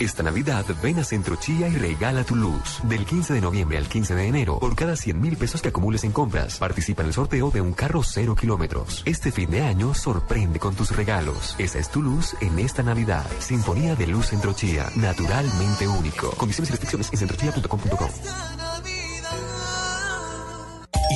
Esta Navidad ven a Centro Chía y regala tu luz. Del 15 de noviembre al 15 de enero, por cada 100 mil pesos que acumules en compras, participa en el sorteo de un carro cero kilómetros. Este fin de año sorprende con tus regalos. Esa es tu luz en esta Navidad. Sinfonía de Luz Centro Chía, naturalmente único. Condiciones y restricciones en centrochía.com.co.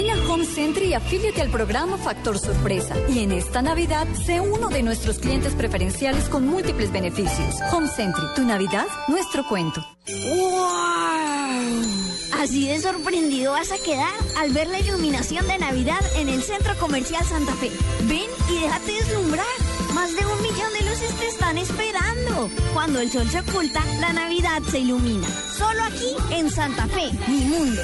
Ven a Home Center y afíliate al programa Factor Sorpresa. Y en esta Navidad, sé uno de nuestros clientes preferenciales con múltiples beneficios. Home Center, tu Navidad, nuestro cuento. ¡Wow! Así de sorprendido vas a quedar al ver la iluminación de Navidad en el Centro Comercial Santa Fe. Ven y déjate deslumbrar. Más de un millón de luces te están esperando. Cuando el sol se oculta, la Navidad se ilumina. Solo aquí en Santa Fe, mi mundo.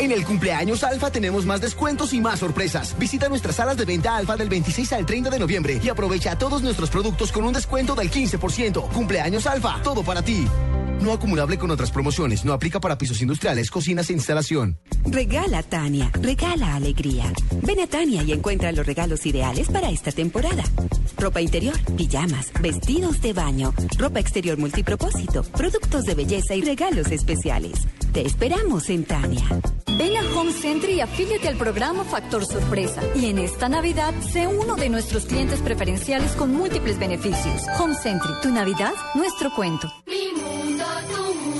En el cumpleaños Alfa tenemos más descuentos y más sorpresas. Visita nuestras salas de venta Alfa del 26 al 30 de noviembre y aprovecha todos nuestros productos con un descuento del 15%. Cumpleaños Alfa, todo para ti. No acumulable con otras promociones. No aplica para pisos industriales, cocinas e instalación. Regala Tania. Regala alegría. Ven a Tania y encuentra los regalos ideales para esta temporada. Ropa interior, pijamas, vestidos de baño, ropa exterior multipropósito, productos de belleza y regalos especiales. Te esperamos en Tania. Ven a Home Center y afíliate al programa Factor Sorpresa. Y en esta Navidad, sé uno de nuestros clientes preferenciales con múltiples beneficios. Home Center, tu Navidad, nuestro cuento. Mi mundo, tu mundo,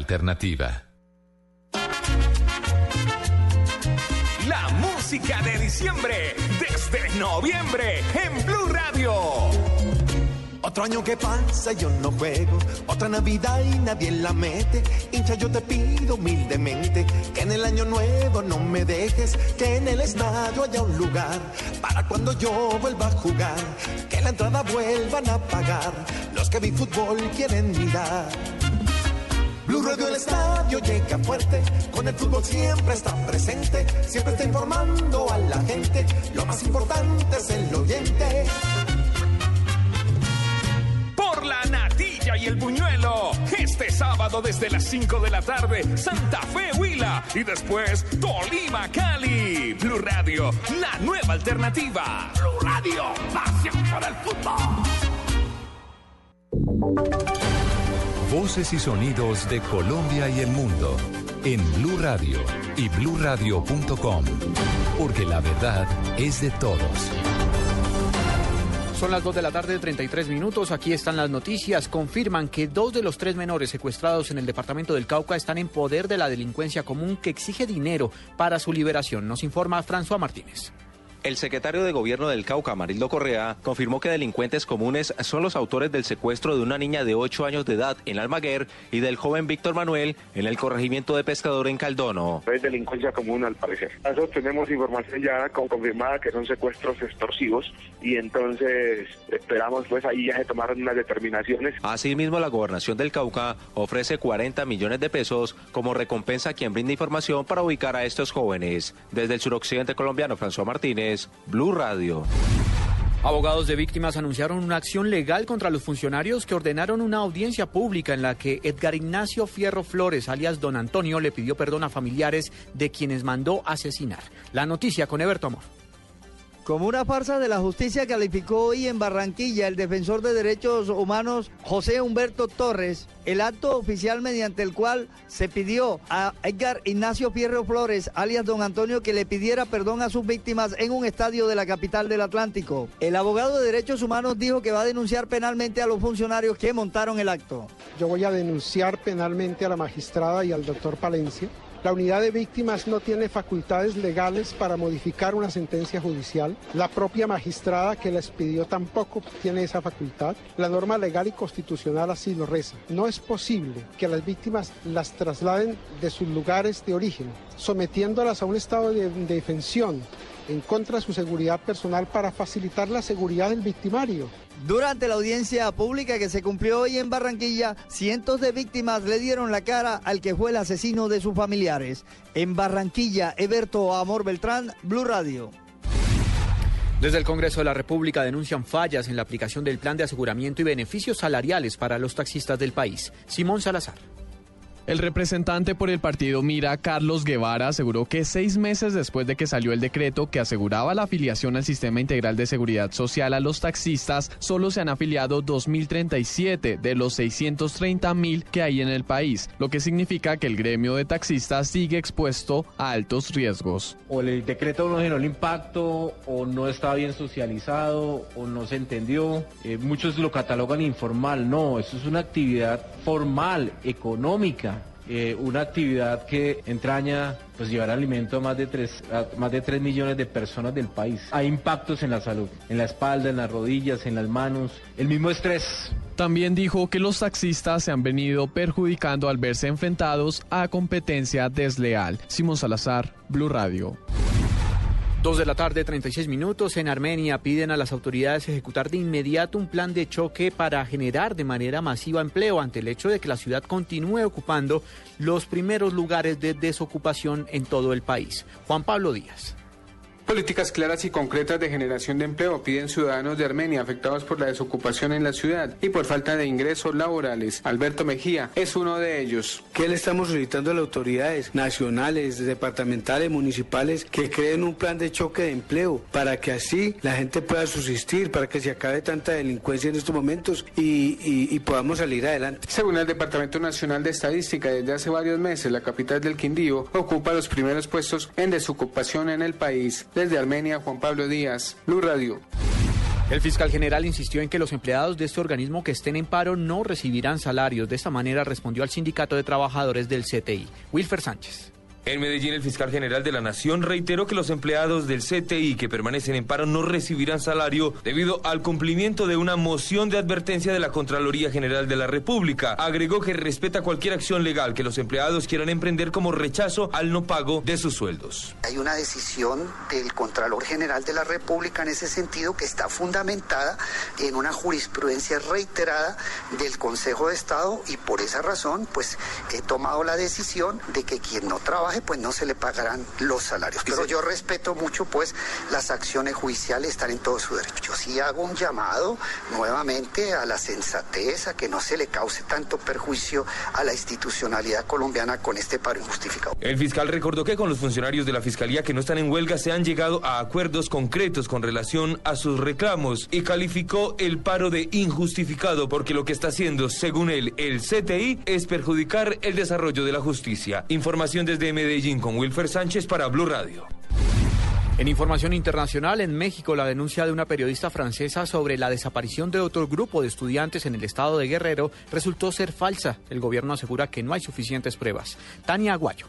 Alternativa. La música de diciembre desde noviembre en Blue Radio. Otro año que pasa y yo no juego, otra Navidad y nadie la mete. Hincha, yo te pido humildemente que en el año nuevo no me dejes, que en el estadio haya un lugar para cuando yo vuelva a jugar, que la entrada vuelvan a pagar los que mi fútbol quieren mirar. Blue Radio el estadio llega fuerte, con el fútbol siempre está presente, siempre está informando a la gente, lo más importante es el oyente. Por la natilla y el buñuelo. Este sábado desde las 5 de la tarde, Santa Fe Huila. Y después, Tolima Cali. Blue Radio, la nueva alternativa. Blue Radio, pasión por el fútbol. Voces y sonidos de Colombia y el mundo en Blue Radio y bluradio.com, porque la verdad es de todos. Son las 2 de la tarde, 33 minutos. Aquí están las noticias. Confirman que dos de los tres menores secuestrados en el departamento del Cauca están en poder de la delincuencia común que exige dinero para su liberación. Nos informa François Martínez. El secretario de Gobierno del Cauca, Marildo Correa, confirmó que delincuentes comunes son los autores del secuestro de una niña de 8 años de edad en Almaguer y del joven Víctor Manuel en el corregimiento de Pescador en Caldono. Es delincuencia común al parecer. Nosotros tenemos información ya con confirmada que son secuestros extorsivos y entonces esperamos pues ahí ya se tomaron unas determinaciones. Asimismo, la gobernación del Cauca ofrece 40 millones de pesos como recompensa a quien brinde información para ubicar a estos jóvenes. Desde el suroccidente colombiano, François Martínez, Blue Radio. Abogados de víctimas anunciaron una acción legal contra los funcionarios que ordenaron una audiencia pública en la que Edgar Ignacio Fierro Flores, alias Don Antonio, le pidió perdón a familiares de quienes mandó asesinar. La noticia con Eberto Amor. Como una farsa de la justicia calificó hoy en Barranquilla el defensor de derechos humanos José Humberto Torres el acto oficial mediante el cual se pidió a Edgar Ignacio Fierro Flores, alias Don Antonio, que le pidiera perdón a sus víctimas en un estadio de la capital del Atlántico. El abogado de derechos humanos dijo que va a denunciar penalmente a los funcionarios que montaron el acto. Yo voy a denunciar penalmente a la magistrada y al doctor Palencia la unidad de víctimas no tiene facultades legales para modificar una sentencia judicial. La propia magistrada que les pidió tampoco tiene esa facultad. La norma legal y constitucional así lo reza. No es posible que las víctimas las trasladen de sus lugares de origen, sometiéndolas a un estado de defensión en contra de su seguridad personal para facilitar la seguridad del victimario. Durante la audiencia pública que se cumplió hoy en Barranquilla, cientos de víctimas le dieron la cara al que fue el asesino de sus familiares. En Barranquilla, Eberto Amor Beltrán, Blue Radio. Desde el Congreso de la República denuncian fallas en la aplicación del plan de aseguramiento y beneficios salariales para los taxistas del país. Simón Salazar. El representante por el partido Mira, Carlos Guevara, aseguró que seis meses después de que salió el decreto que aseguraba la afiliación al Sistema Integral de Seguridad Social a los taxistas, solo se han afiliado 2.037 de los 630.000 que hay en el país, lo que significa que el gremio de taxistas sigue expuesto a altos riesgos. O el decreto no generó el impacto, o no está bien socializado, o no se entendió. Eh, muchos lo catalogan informal. No, eso es una actividad formal, económica eh, una actividad que entraña pues llevar alimento a más de 3 más de 3 millones de personas del país. Hay impactos en la salud, en la espalda, en las rodillas, en las manos, el mismo estrés. También dijo que los taxistas se han venido perjudicando al verse enfrentados a competencia desleal. Simón Salazar, Blue Radio. Dos de la tarde, 36 minutos. En Armenia piden a las autoridades ejecutar de inmediato un plan de choque para generar de manera masiva empleo ante el hecho de que la ciudad continúe ocupando los primeros lugares de desocupación en todo el país. Juan Pablo Díaz. Políticas claras y concretas de generación de empleo piden ciudadanos de Armenia afectados por la desocupación en la ciudad y por falta de ingresos laborales. Alberto Mejía es uno de ellos. ¿Qué le estamos solicitando a las autoridades nacionales, departamentales, municipales que creen un plan de choque de empleo para que así la gente pueda subsistir, para que se acabe tanta delincuencia en estos momentos y, y- y podamos salir adelante? Según el Departamento Nacional de Estadística, desde hace varios meses la capital del Quindío ocupa los primeros puestos en desocupación en el país. Desde Armenia, Juan Pablo Díaz, Blue Radio. El fiscal general insistió en que los empleados de este organismo que estén en paro no recibirán salarios. De esta manera respondió al sindicato de trabajadores del CTI. Wilfer Sánchez. En Medellín, el fiscal general de la Nación reiteró que los empleados del CTI que permanecen en paro no recibirán salario debido al cumplimiento de una moción de advertencia de la Contraloría General de la República. Agregó que respeta cualquier acción legal que los empleados quieran emprender como rechazo al no pago de sus sueldos. Hay una decisión del Contralor General de la República en ese sentido que está fundamentada en una jurisprudencia reiterada del Consejo de Estado y por esa razón pues he tomado la decisión de que quien no trabaje pues no se le pagarán los salarios. Pero yo respeto mucho pues las acciones judiciales están en todo su derecho. Yo sí hago un llamado nuevamente a la sensatez, a que no se le cause tanto perjuicio a la institucionalidad colombiana con este paro injustificado. El fiscal recordó que con los funcionarios de la Fiscalía que no están en huelga se han llegado a acuerdos concretos con relación a sus reclamos y calificó el paro de injustificado porque lo que está haciendo, según él, el CTI es perjudicar el desarrollo de la justicia. Información desde Medellín con Wilfer Sánchez para Blue Radio. En información internacional, en México, la denuncia de una periodista francesa sobre la desaparición de otro grupo de estudiantes en el estado de Guerrero resultó ser falsa. El gobierno asegura que no hay suficientes pruebas. Tania Aguayo.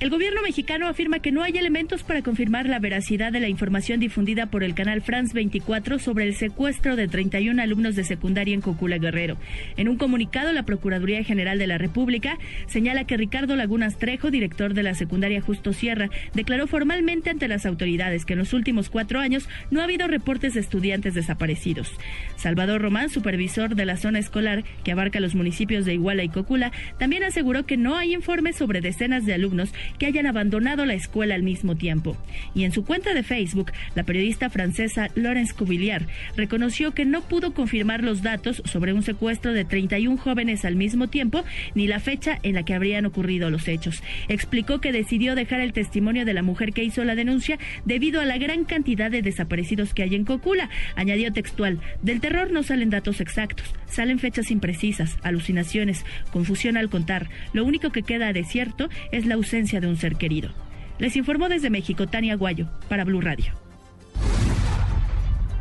El gobierno mexicano afirma que no hay elementos para confirmar la veracidad de la información difundida por el canal France 24 sobre el secuestro de 31 alumnos de secundaria en Cocula Guerrero. En un comunicado, la Procuraduría General de la República señala que Ricardo Lagunas Trejo, director de la secundaria Justo Sierra, declaró formalmente ante las autoridades que en los últimos cuatro años no ha habido reportes de estudiantes desaparecidos. Salvador Román, supervisor de la zona escolar que abarca los municipios de Iguala y Cocula, también aseguró que no hay informes sobre decenas de alumnos que hayan abandonado la escuela al mismo tiempo. Y en su cuenta de Facebook, la periodista francesa Laurence Cuvilliard reconoció que no pudo confirmar los datos sobre un secuestro de 31 jóvenes al mismo tiempo ni la fecha en la que habrían ocurrido los hechos. Explicó que decidió dejar el testimonio de la mujer que hizo la denuncia debido a la gran cantidad de desaparecidos que hay en Cocula. Añadió textual, del terror no salen datos exactos, salen fechas imprecisas, alucinaciones, confusión al contar. Lo único que queda de cierto es la ausencia de un ser querido. Les informó desde México Tania Guayo para Blue Radio.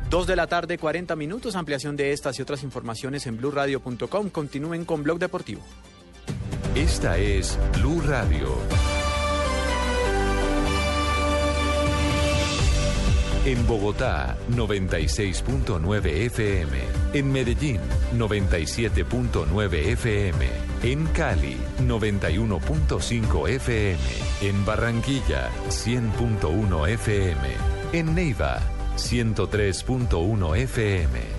Dos de la tarde, 40 minutos. Ampliación de estas y otras informaciones en blurradio.com. Continúen con Blog Deportivo. Esta es Blue Radio. En Bogotá, 96.9 FM. En Medellín, 97.9 FM. En Cali, 91.5 FM. En Barranquilla, 100.1 FM. En Neiva, 103.1 FM.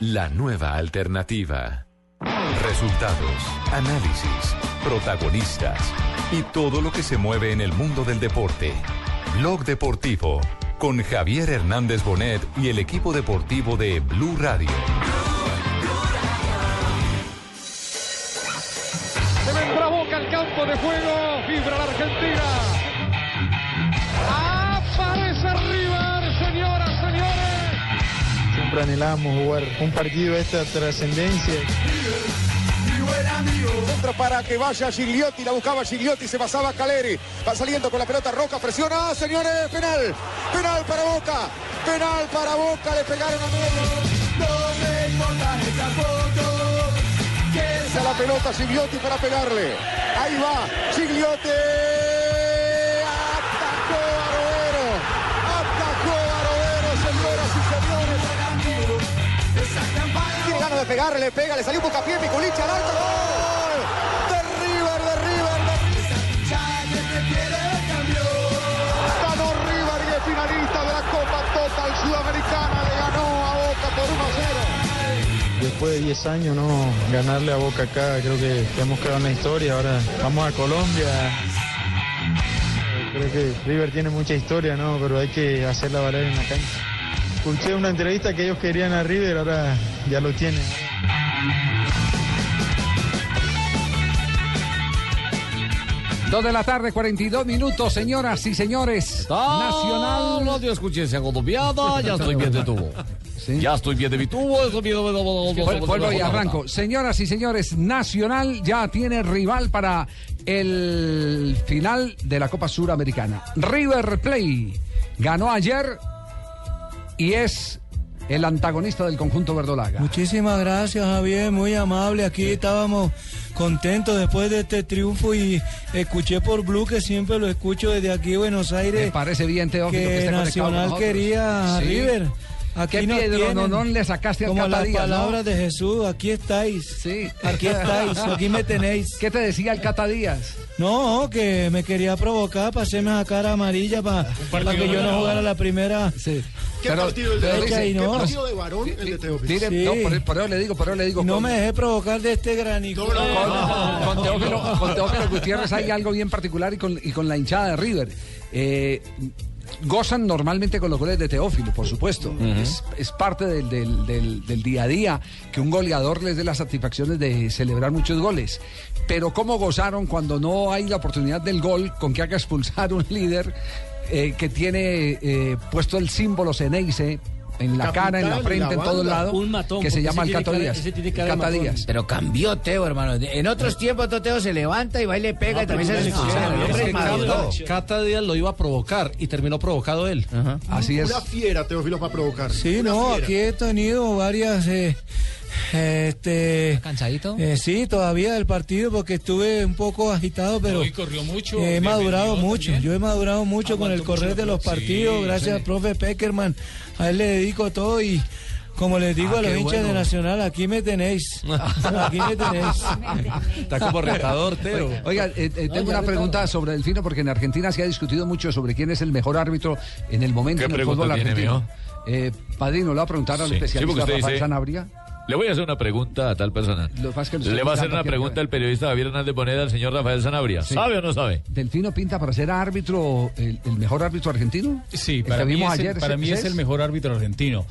la nueva alternativa. Resultados, análisis, protagonistas y todo lo que se mueve en el mundo del deporte. Blog Deportivo con Javier Hernández Bonet y el equipo deportivo de Blue Radio. Se vendrá Boca al campo de juego. Vibra la Argentina. Siempre jugar un partido de esta trascendencia. Centro para que vaya Gigliotti, la buscaba Gigliotti, se pasaba Caleri. Va saliendo con la pelota roja, presiona, señores, penal. Penal para Boca. Penal para Boca, le pegaron a medio. Esa la pelota Gigliotti para pegarle. Ahí va, Gigliotti. Tiene ganas de pegarle, le pega, le salió un bucapié, Piculichi al alto. ¡Gol! De River, de River, de Ganó River y es finalista de la Copa Total Sudamericana. Le ganó a Boca por 1 a 0. Después de 10 años, no ganarle a Boca acá, creo que hemos quedado en la historia. Ahora vamos a Colombia. Creo que River tiene mucha historia, ¿no? Pero hay que hacerla valer en la cancha. Escuché una entrevista que ellos querían a River, ahora ya lo tienen. Dos de la tarde, 42 minutos, señoras y señores. Nacional. Radio escuchencia colombiana, ya estoy bien de tubo. Ya estoy bien de mi tubo, estoy bien de... Vuel- Vuelvo y arranco. Señoras y señores, Nacional ya tiene rival para el final de la Copa Suramericana. River Play ganó ayer y es el antagonista del conjunto verdolaga. Muchísimas gracias, Javier, muy amable. Aquí estábamos contentos después de este triunfo y escuché por Blue, que siempre lo escucho desde aquí, Buenos Aires. Me parece bien, Teófilo, que que esté con Nacional nosotros. quería a Sí. River. Aquí ¿Qué Pedro tienen. Nonón le sacaste al Como Cata las Díaz, no? palabras de Jesús, aquí estáis. Sí. Aquí estáis, aquí me tenéis. ¿Qué te decía el Cata Díaz? No, que me quería provocar para hacerme la cara amarilla para, para que yo no jugara la primera. Sí. ¿Qué Pero- partido pero de dice- y ¿qué no? partido de varón el de Teófilo? No, por- por eso le digo, por eso le digo. No con- me dejé provocar de este granizo. con, con Teófilo, con Teófilo Gutiérrez hay algo bien particular y con, y con la hinchada de River. Eh, gozan normalmente con los goles de Teófilo, por supuesto. es, es parte del, del- del- del día a día que un goleador les dé las satisfacciones de celebrar muchos goles. Pero ¿cómo gozaron cuando no hay la oportunidad del gol con que haga expulsar un líder eh, que tiene eh, puesto el símbolo Ceneice? En la cara, en la frente, la en todo banda. lado, Un matón, que se llama el Cato Díaz. Pero cambió Teo, hermano. En otros tiempos Teo se levanta y va y le pega y también se es maduro. Cata Díaz lo iba a provocar y terminó provocado él. Así es. Una fiera, Teófilo, para provocar. Sí, Una no, fiera. aquí he tenido varias. Eh, este, ¿Cansadito? eh, sí, todavía del partido porque estuve un poco agitado, pero Hoy corrió mucho, he madurado mucho. también. Yo he madurado mucho con el correr mucho de los partidos, Sí, gracias sí. al profe Peckerman. A él le dedico todo y como les digo Ah, a los hinchas de. Nacional, aquí me tenéis. Aquí me tenéis. Está como retador, Teo. Oiga, eh, eh, No, tengo una pregunta sobre Delfino, porque en Argentina se ha discutido mucho sobre quién es el mejor árbitro en el momento ¿Qué en el fútbol argentino. Eh, Padrino, ¿lo va a preguntar al Sí, sí, especialista usted Rafael dice- Sanabria? Le voy a hacer una pregunta a tal persona. Lo que que Le va a hacer una pregunta el periodista Javier Hernández Boneda al señor Rafael Sanabria. Sí. ¿Sabe o no sabe? ¿Delfino pinta para ser árbitro, el, el mejor árbitro argentino? Sí, ¿El para que mí, vimos es, el- ayer, para ¿ese- mí es el mejor árbitro argentino.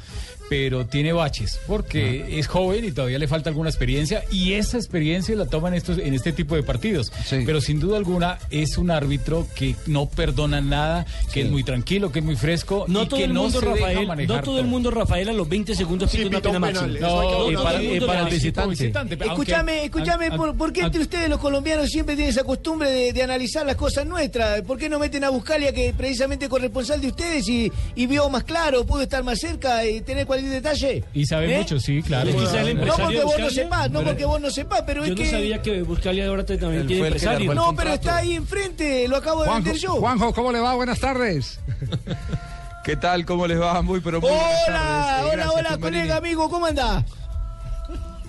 Pero tiene baches, porque Ah. es joven y todavía le falta alguna experiencia, y esa experiencia la toma en, estos, en este tipo de partidos. Pero sin duda alguna es un árbitro que no perdona nada, que es muy tranquilo, que es muy fresco, No y todo que el no mundo, se deja Rafael, manejar no todo el mundo, Rafael, a los 20 segundos pita una pena máxima. No, no, para, mundo para el visitante. aunque- Escúchame, escúchame, ¿por, por qué entre ustedes los colombianos siempre tienen esa costumbre de, de analizar las cosas nuestras? ¿Por qué no meten a Buscalia, que precisamente es corresponsal de ustedes y, y vio más claro, pudo estar más cerca y tener cualquier detalle? Y sabe ¿Eh? mucho, sí, claro. El No no porque vos no sepas, no pero- porque vos no sepas, pero Yo es no que... sabía que Buscalia ahora también tiene empresario. No, pero está ahí enfrente, lo acabo de vender yo. Juanjo, ¿cómo le va? Buenas tardes. ¿Qué tal? ¿Cómo les va? Muy, pero muy buenas Hola, tardes. Hola, hola, colega, amigo, ¿cómo andás?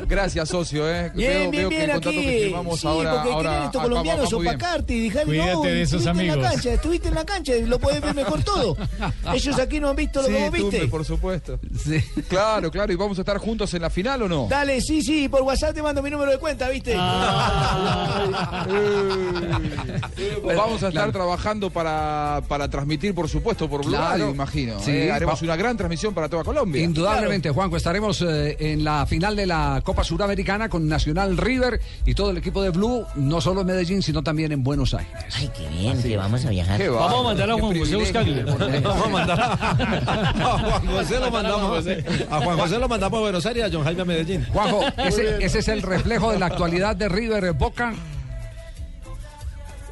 Gracias, socio. ¿eh? Bien, veo, bien, veo que bien el contrato aquí. que firmamos sí, ahora, porque ahora quieren estos colombianos opacarte y dejar Cuídate no, de esos en la cancha, estuviste en la cancha, lo podés ver mejor todo. Ellos aquí no han visto lo Sí, que vos Tumbe, viste. por supuesto. Claro, claro. ¿Y vamos a estar juntos en la final o no? Dale, sí, sí, por WhatsApp te mando mi número de cuenta, ¿viste? Vamos a estar trabajando para, para transmitir, por supuesto, por Blue Claro. Radio, imagino. Sí, ¿eh? Haremos una gran transmisión para toda Colombia. Indudablemente, Juanjo, estaremos eh, en la final de la Copa Suramericana con Nacional River y todo el equipo de Blue, no solo en Medellín, sino también en Buenos Aires. Ay, qué bien, que vamos a viajar. Qué Vamos a mandar a Juan José. Buscalia. Vamos a mandar a, a Juan José lo mandamos a Juan José lo mandamos a Buenos Aires y a John Jaime a Medellín. Juanjo, ese, ese es el reflejo de la actualidad de River Boca.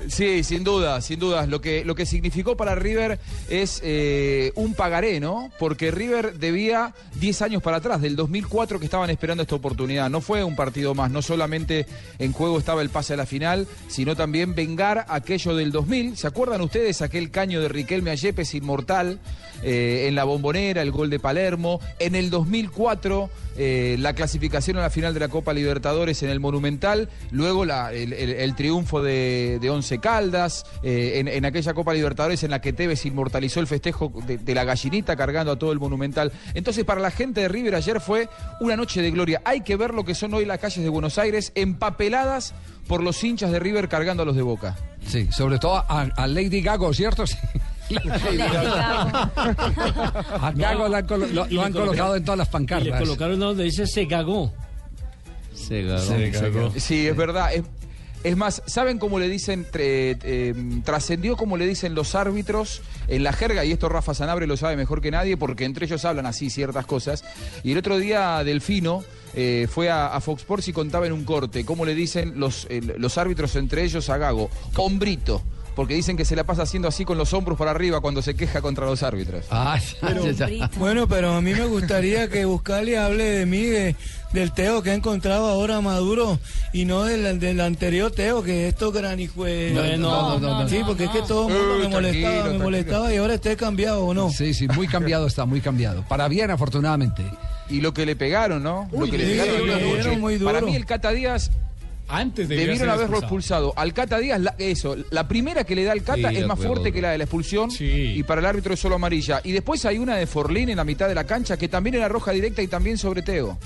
Sí, sin duda, sin duda. Lo que, lo que significó para River es eh, un pagaré, ¿no? Porque River debía 10 años para atrás, del 2004 que estaban esperando esta oportunidad. No fue un partido más, no solamente en juego estaba el pase a la final, sino también vengar aquello del 2000. ¿Se acuerdan ustedes aquel caño de Riquelme a Yepes inmortal eh, en la bombonera, el gol de Palermo? En el 2004, eh, la clasificación a la final de la Copa Libertadores en el Monumental, luego el, triunfo de, de Once Caldas, eh, en, en aquella Copa Libertadores en la que Tevez inmortalizó el festejo de, de la gallinita cargando a todo el Monumental. Entonces, para la gente de River ayer fue una noche de gloria. Hay que ver lo que son hoy las calles de Buenos Aires, empapeladas por los hinchas de River cargando a los de Boca. Sí, sobre todo a, a Lady Gago, ¿cierto? Sí. A Gago lo lo- han colocaron- colocado en todas las Y le pancartas. colocaron donde dice se cagó. Se Sí, es verdad. Es, es más, ¿saben cómo le dicen? tre- eh, trascendió como le dicen los árbitros en la jerga, y esto Rafa Sanabre lo sabe mejor que nadie, porque entre ellos hablan así ciertas cosas. Y el otro día Delfino eh, fue a, a Fox Sports y contaba en un corte cómo le dicen los, eh, los árbitros entre ellos a Gago, hombrito. Porque dicen que se la pasa haciendo así con los hombros para arriba cuando se queja contra los árbitros. Ah, Bueno, pero a mí me gustaría que Buscalia hable de mí, de- del Teo que ha encontrado ahora Maduro y no del, del anterior Teo, que esto granijue. No, no, no, no, Sí, no, porque es que todo el mundo me molestaba, tranquilo, me tranquilo. molestaba y ahora esté cambiado o no. Sí, sí, muy cambiado está, muy cambiado. Para bien, afortunadamente. Y lo que le pegaron, ¿no? Uy, lo que le sí, pegaron le noche. muy Para duro. mí el Cata Díaz Antes debieron ser haberlo expulsado. Al Cata Díaz, la- eso, la primera que le da al Cata Sí, es de más acuerdo, fuerte que la de la expulsión y para el árbitro es solo amarilla. Y después hay una de Forlín en la mitad de la cancha que también era roja directa y también sobre Teo.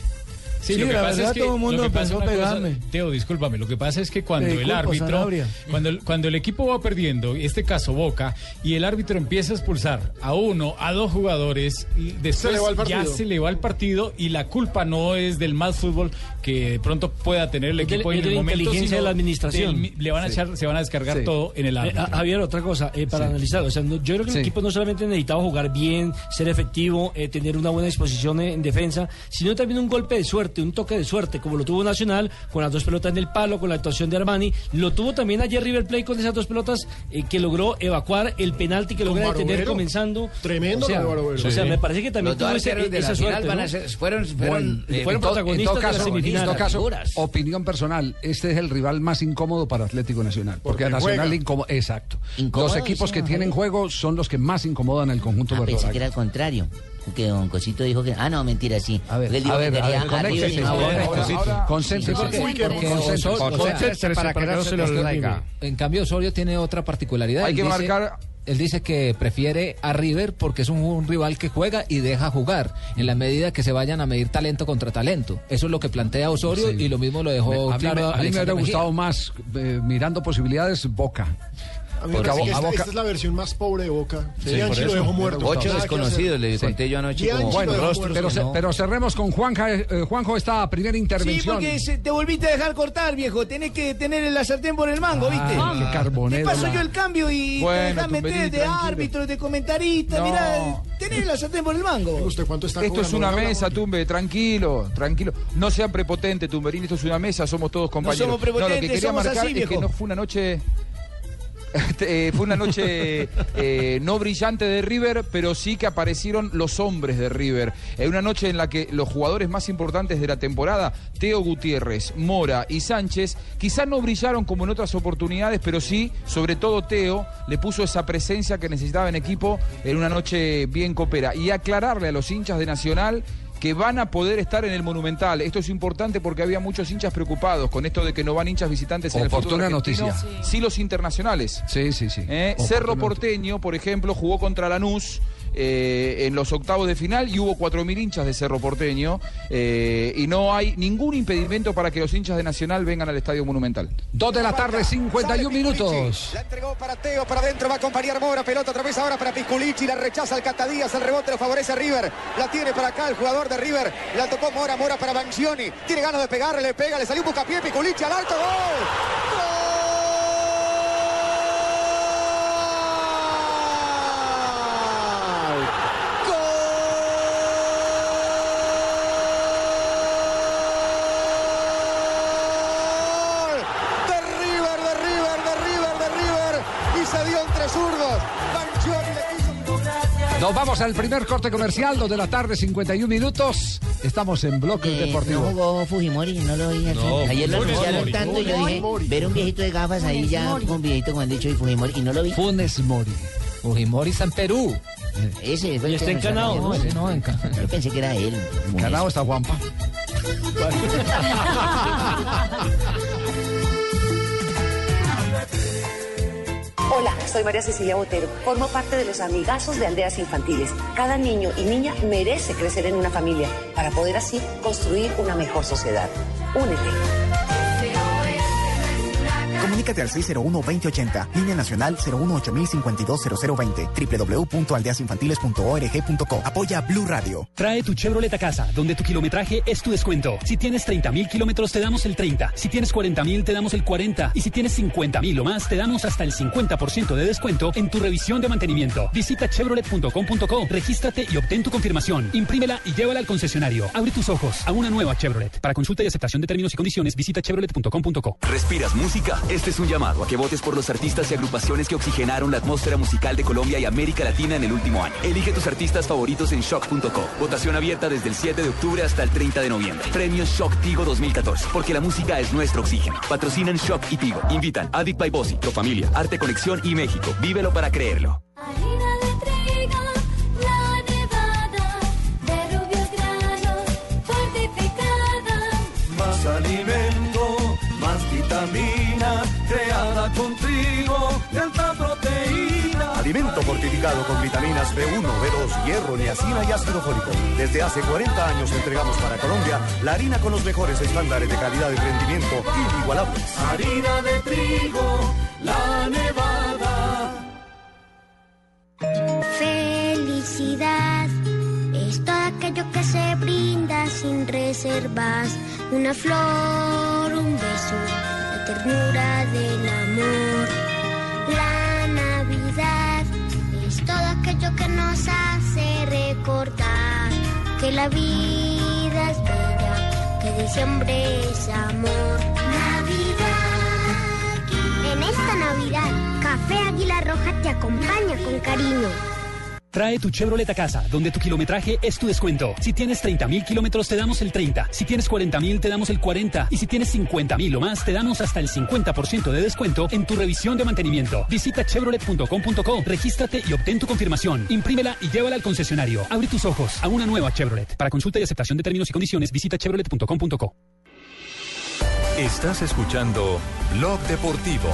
Sí, lo que pasa es que, cosa- Teo, discúlpame, lo que pasa es que cuando el árbitro, Sanabria. cuando el, cuando el equipo va perdiendo, en este caso Boca, y el árbitro empieza a expulsar a uno, a dos jugadores, y después ya se le va el partido y la culpa no es del mal fútbol que de pronto pueda tener el de- equipo en de el la momento, inteligencia sino de la administración. del le van a Sí. echar, se van a descargar Sí. todo en el Eh, árbitro. a- Javier, otra cosa, eh, para Sí. analizar, o sea, no- yo creo que Sí. el equipo no solamente necesitaba jugar bien, ser efectivo, eh, tener una buena disposición en defensa, sino también un golpe de suerte, un toque de suerte, como lo tuvo Nacional con las dos pelotas en el palo, con la actuación de Armani, lo tuvo también ayer River Plate con esas dos pelotas eh, que logró evacuar el penalti que logra detener Barovero. comenzando. Tremendo o sea, o me parece que también tuvo ese- de esa final suerte. van a ¿no? ser- fueron- Bueno, fueron, eh, fueron en to- en protagonistas de la en todo caso, Figuras. opinión personal, este es el rival más incómodo para Atlético Nacional. Porque, Porque a Nacional juega. incómodo. Exacto. ¿Incómodo, Los equipos que tienen juego son los que más incomodan al conjunto Ah, pensé que era al contrario. Que don Cosito dijo que. Ah, no, mentira, sí. A ver, a ver, a ver, ahora, conéctese. Concéntrese. para que no se lo. En cambio, Osorio tiene otra particularidad. Hay Él que dice- marcar- Él dice que prefiere a River porque es un, un rival que juega y deja jugar, en la medida que se vayan a medir talento contra talento. Eso es lo que plantea Osorio Sí. y lo mismo lo dejó a mí, claro me- a mí me hubiera gustado más, eh, mirando posibilidades, Boca. A mí Porque a esta, Boca- esta es la versión más pobre de Boca. Sí, lo dejó muerto. Ocho desconocidos, le conté yo anoche como Bueno, pero, ce- pero cerremos con Juanja, eh, Juanjo esta primera Sí, intervención. porque se- te volviste a dejar cortar, viejo. Tenés que tener la sartén por el mango, ¿viste? Ah, qué carbonero. Te paso yo el cambio y Bueno, te meter de tranquilo. árbitro, de comentarista. No. Mirá, tenés la sartén por el mango. ¿Usted cuánto está Esto es una No mesa, Tumbe, tranquilo, tranquilo. No sean prepotentes, Tumberini, esto es una mesa, somos todos compañeros. somos prepotentes, lo que quería marcar es que no fue una noche... Eh, fue una noche eh, no brillante de River, pero sí que aparecieron los hombres de River. En una noche en la que los jugadores más importantes de la temporada, Teo Gutiérrez, Mora y Sánchez, quizás no brillaron como en otras oportunidades, pero sí, sobre todo Teo, le puso esa presencia que necesitaba en equipo en una noche bien copera. Y aclararle a los hinchas de Nacional que van a poder estar en el Monumental. Esto es importante porque había muchos hinchas preocupados con esto de que no van hinchas visitantes en el argentino. noticia. Sí, los internacionales. Sí, sí, sí. Eh, Cerro Porteño, por ejemplo, jugó contra Lanús eh, en los octavos de final y hubo 4.000 hinchas de Cerro Porteño eh, y no hay ningún impedimento para que los hinchas de Nacional vengan al Estadio Monumental. Dos de la tarde, 51 minutos. La entregó para Teo, para adentro va a acompañar Mora, pelota otra vez ahora para Pisculichi, la rechaza el Catadías, el rebote lo favorece a River, la tiene para acá el jugador de River, la tocó Mora, Mora para Banzioni, tiene ganas de pegarle, le pega, le salió un bucapié, Pisculichi al alto, ¡gol! Vamos al primer corte comercial, dos de la tarde, 51 minutos. Estamos en Bloque Eh, Deportivo. no jugó Fujimori, no lo vi aquí. No, Ayer lo anunciaron tanto y yo dije, ver un viejito de gafas ahí ya con un viejito con el dicho de Fujimori y no lo vi. Funes Mori. Fujimori está en Perú. Ese fue Y el está encanado. ¿no? Ese no, enca- Yo pensé que era él. Canado está Juanpa. Hola, soy María Cecilia Botero. Formo parte de los amigazos de aldeas infantiles. Cada niño y niña merece crecer en una familia para poder así construir una mejor sociedad. Únete. Comunícate al 601-2080, línea nacional 018-052-0020, www.aldeasinfantiles.org.co. Apoya Blue Radio. Trae tu Chevrolet a casa, donde tu kilometraje es tu descuento. Si tienes 30 mil kilómetros, te damos el 30. Si tienes 40 mil, te damos el 40. Y si tienes 50 mil o más, te damos hasta el 50% de descuento en tu revisión de mantenimiento. Visita chevrolet.com.co, regístrate y obtén tu confirmación. Imprímela y llévala al concesionario. Abre tus ojos a una nueva Chevrolet. Para consulta y aceptación de términos y condiciones, visita chevrolet.com.co. ¿Respiras música? Este es un llamado a que votes por los artistas y agrupaciones que oxigenaron la atmósfera musical de Colombia y América Latina en el último año. Elige tus artistas favoritos en shock.co. Votación abierta desde el 7 de octubre hasta el 30 de noviembre. Premios Shock Tigo 2014. Porque la música es nuestro oxígeno. Patrocinan Shock y Tigo. Invitan Addict by Bossy, Pro Familia, Arte Conexión y México. Vívelo para creerlo. Alimento fortificado con vitaminas B1, B2, hierro, niacina y ácido fólico. Desde hace 40 años entregamos para Colombia la harina con los mejores estándares de calidad y rendimiento inigualables. Harina de trigo, la nevada. Felicidad es todo aquello que se brinda sin reservas. Una flor, un beso, la ternura del amor. Aquello que nos hace recordar que la vida es bella, que diciembre es amor. Navidad. En esta Navidad, Café Águila Roja te acompaña con cariño. Trae tu Chevrolet a casa, donde tu kilometraje es tu descuento. Si tienes 30 mil kilómetros, te damos el 30. Si tienes 40 mil, te damos el 40. Y si tienes 50 mil o más, te damos hasta el 50% de descuento en tu revisión de mantenimiento. Visita chevrolet.com.co, regístrate y obtén tu confirmación. Imprímela y llévala al concesionario. Abre tus ojos a una nueva Chevrolet. Para consulta y aceptación de términos y condiciones, visita chevrolet.com.co. Estás escuchando Blog Deportivo.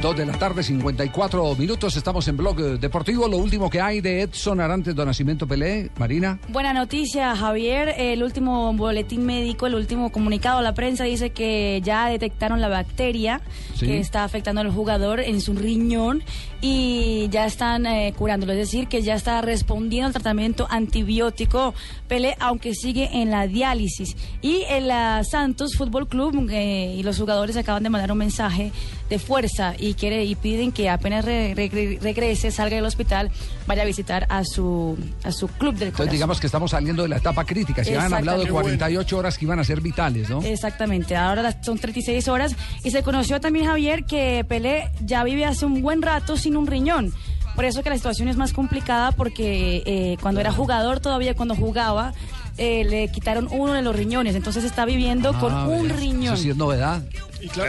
Dos de la tarde, 54 minutos. Estamos en Blog eh, Deportivo. Lo último que hay de Edson Arantes do Nacimiento Pelé. Marina. Buena noticia, Javier. El último boletín médico, el último comunicado a la prensa dice que ya detectaron la bacteria Sí. que está afectando al jugador en su riñón y ya están eh, curándolo. Es decir, que ya está respondiendo al tratamiento antibiótico Pelé, aunque sigue en la diálisis. Y el Santos Fútbol Club eh, y los jugadores acaban de mandar un mensaje de fuerza y quiere y piden que apenas re- re- regrese, salga del hospital, vaya a visitar a su a su club del Entonces corazón. digamos que estamos saliendo de la etapa crítica. Se han hablado de Exactamente. 48 horas que iban a ser vitales, ¿no? Exactamente, ahora son 36 horas y se conoció también Javier que Pelé ya vive hace un buen rato sin un riñón. Por eso que la situación es más complicada porque eh, cuando era jugador todavía cuando jugaba eh, le quitaron uno de los riñones, entonces está viviendo con Ah, un riñón. Eso sí es novedad.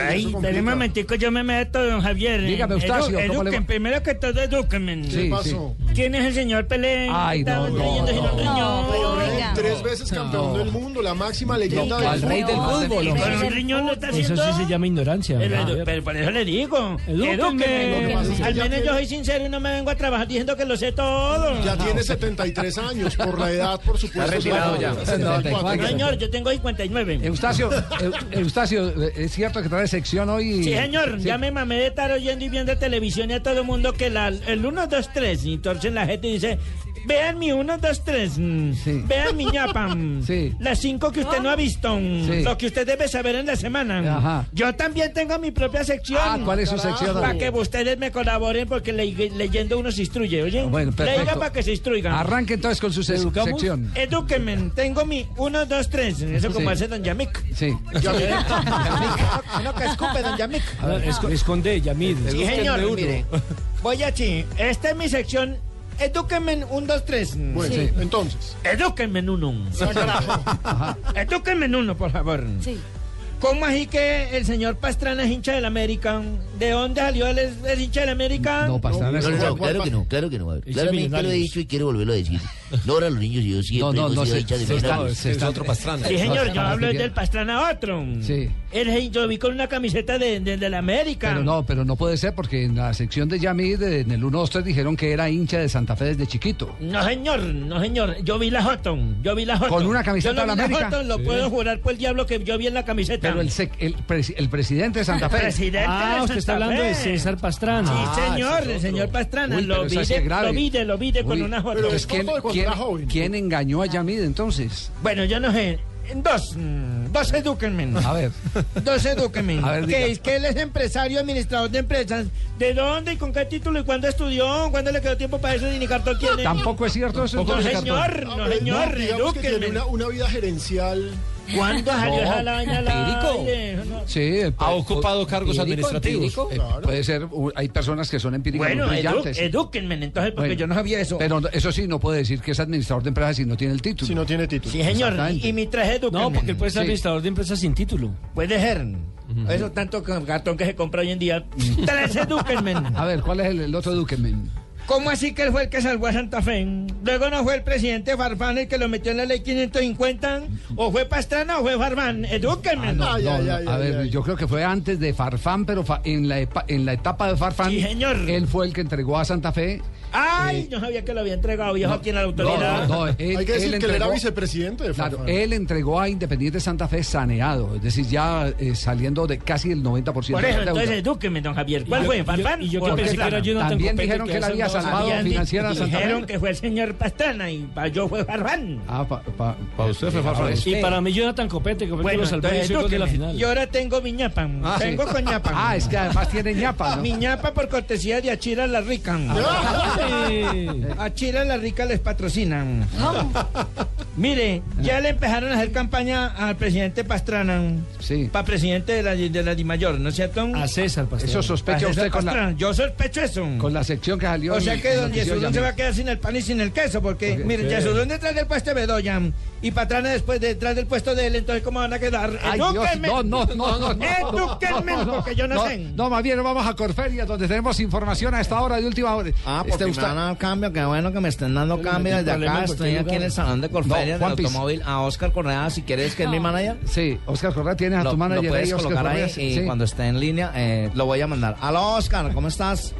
Ay, dale un momentico, yo me meto, don Javier. Dígame, Edu- Eustacio, eduquen, primero que todo, edúquenme. Sí, ¿Qué pasó? ¿Quién es el señor Pelé? Ay, no. Tres veces campeón del mundo, la máxima leyenda No, del rey del fútbol, Y con un riñón lo está Eso haciendo. sí se llama ignorancia. El pero por eso le digo. Que Al menos yo soy sincero y no me vengo a trabajar diciendo que lo sé todo. Ya tiene 73 años, por la edad, por supuesto. retirado ya. 74. No, señor, yo tengo 59. Eustacio, Eu- Eustacio, ¿es cierto que trae sección hoy? Sí, señor, ya me mamé de estar oyendo y viendo televisión y a todo el mundo que la, el 1, 2, 3, y entonces la gente dice, vean mi 1, 2, 3, mm, vean mi ñapa, mm, las 5 que usted no ha visto, mm, Sí. lo que usted debe saber en la semana. mm. Ajá. Yo también tengo mi propia sección. Ah, ¿cuál es su sección? Para que ustedes me colaboren porque le- leyendo uno se instruye, oye. Bueno, perfecto. Leiga para que se instruigan. Arranque entonces con su se- sección. Edúquenme, tengo mi 1, 2, 3, eso como Sí. hace Don Yamik. Sí. Uno que escupe, Don Yamik. Ah, esco- esconde, Yamid. Sí, señor, mire. Voy aquí. Esta es mi sección. Edúquenme en un, dos, tres. Bueno, Sí. entonces. Edúquenme en uno. Edúquenme en uno, por favor. Sí. ¿Cómo así que el señor Pastrana es hincha del América? ¿De dónde salió él es, hincha del América? No, Pastrana No, no, no, claro que no, claro que no. Claramente lo he dicho y quiero volverlo a decir. No ahora los niños, yo siempre No, no, hemos no, sido se- hinchas de se está- Millonarios. se está- otro Pastrana. Sí, señor, yo hablo del Pastrana otro. Sí. Él, yo vi con una camiseta de, de, del América. Pero no, pero no puede ser porque en la sección de Yamid, en el 1 2 3 dijeron que era hincha de Santa Fe desde chiquito. No, señor, no, señor. Yo vi la Hotton. Yo vi la Hotton. ¿Con una camiseta yo de lo la América? Hotton, lo Sí. puedo jurar por el diablo que yo vi en la camiseta. Pero el, sec- el, presi- el presidente de Santa Fe. El presidente Ah, de usted está hablando de. César Pastrana. Sí, Ah, señor, es el señor Pastrana. Uy, lo, vi de, lo vi de, lo vi de con una Hotton. pero es ¿quién, engañó a Yamid entonces? Bueno, yo no sé. Dos, mm, dos edúquenme. A ver. Dos edúquenme. A ver, que, es que él es empresario, administrador de empresas. ¿De dónde y con qué título y cuándo estudió? ¿Cuándo le quedó tiempo para eso? Ni cartón tiene. Tampoco es cierto eso. No, señor, no, señor. que tiene una vida gerencial. ¿Cuándo salió esa la aire? No. Sí, eh, Ha pu- ocupado cargos empírico, administrativos. empírico. Eh, Puede ser, hay personas que son empíricas Bueno, edu- edúquenme entonces, porque Bueno, yo no sabía eso. Pero eso sí, no puede decir que es administrador de empresas si no tiene el título. Si no tiene título. Sí, señor. Y, y mi traje edúquenme. No, porque él puede ser Sí. administrador de empresas sin título. Puede ser. Eso tanto cartón que se compra hoy en día. Tres edúquenme. A ver, ¿cuál es el, el otro Duquemen? ¿Cómo así que él fue el que salvó a Santa Fe? Luego no fue el presidente Farfán el que lo metió en la ley 550, o fue Pastrana o fue Farfán. Edúquenme. No, no, a ver, yo creo que fue antes de Farfán, pero fa- en, la, epa- en la etapa de Farfán, Sí, señor. él fue el que entregó a Santa Fe. Ay, yo sabía que lo había entregado viejo aquí en la autoridad. No, no, él- Hay que decir él que él era entregó- vicepresidente de Claro, él entregó a Independiente Santa Fe saneado, es decir, ya eh, saliendo de casi el 90% Por de eso, la deuda. entonces edúqueme, don Javier. ¿Cuál yo- fue? ¿Farfán? y yo que pensé que era Jonathan También dijeron que él ha había salvado- financiera a Santa Fe. Dijeron que fue el señor Pastrana y para yo fue Farfán. Ah, para usted fue Farfán. Y para mí Jonathan Copete, que fue lo gol de la final. Y ahora tengo mi ñapa. Ah, sí. tengo con ñapa. Ah, es que además tiene ñapa, ¿no? Mi ñapa por cortesía de Achira la Rica. Achira la Rica les patrocina. Mire, ya le empezaron a hacer campaña al presidente Pastrana. Sí. Para presidente de la, de la Dimayor, ¿no es cierto? A César Pastrana. Eso sospecha A usted con la, Pastrana. Yo sospecho eso. con la sección que salió. O sea que don Yesudún se va a quedar sin el pan y sin el queso, porque, Ok, miren, ¿qué? Yesudún detrás del puesto de Bedoya y Patrana después detrás del puesto de él, entonces ¿cómo van a quedar? Ay, Dios, no, no, no, no, no. Porque yo no, sé. No, más bien vamos a Corferia, donde tenemos información a esta hora de última hora. Ah, porque Este, me van a dar cambio, qué bueno que me estén dando cambio desde acá. Estoy aquí en el salón de Corferias del automóvil. A Oscar Correa, si quieres, que es mi manager. Sí, Oscar Correa, tienes a Lo, tu lo manager puedes ahí, Oscar colocar ahí y cuando esté en línea eh, lo voy a mandar. Aló, Oscar, ¿cómo estás?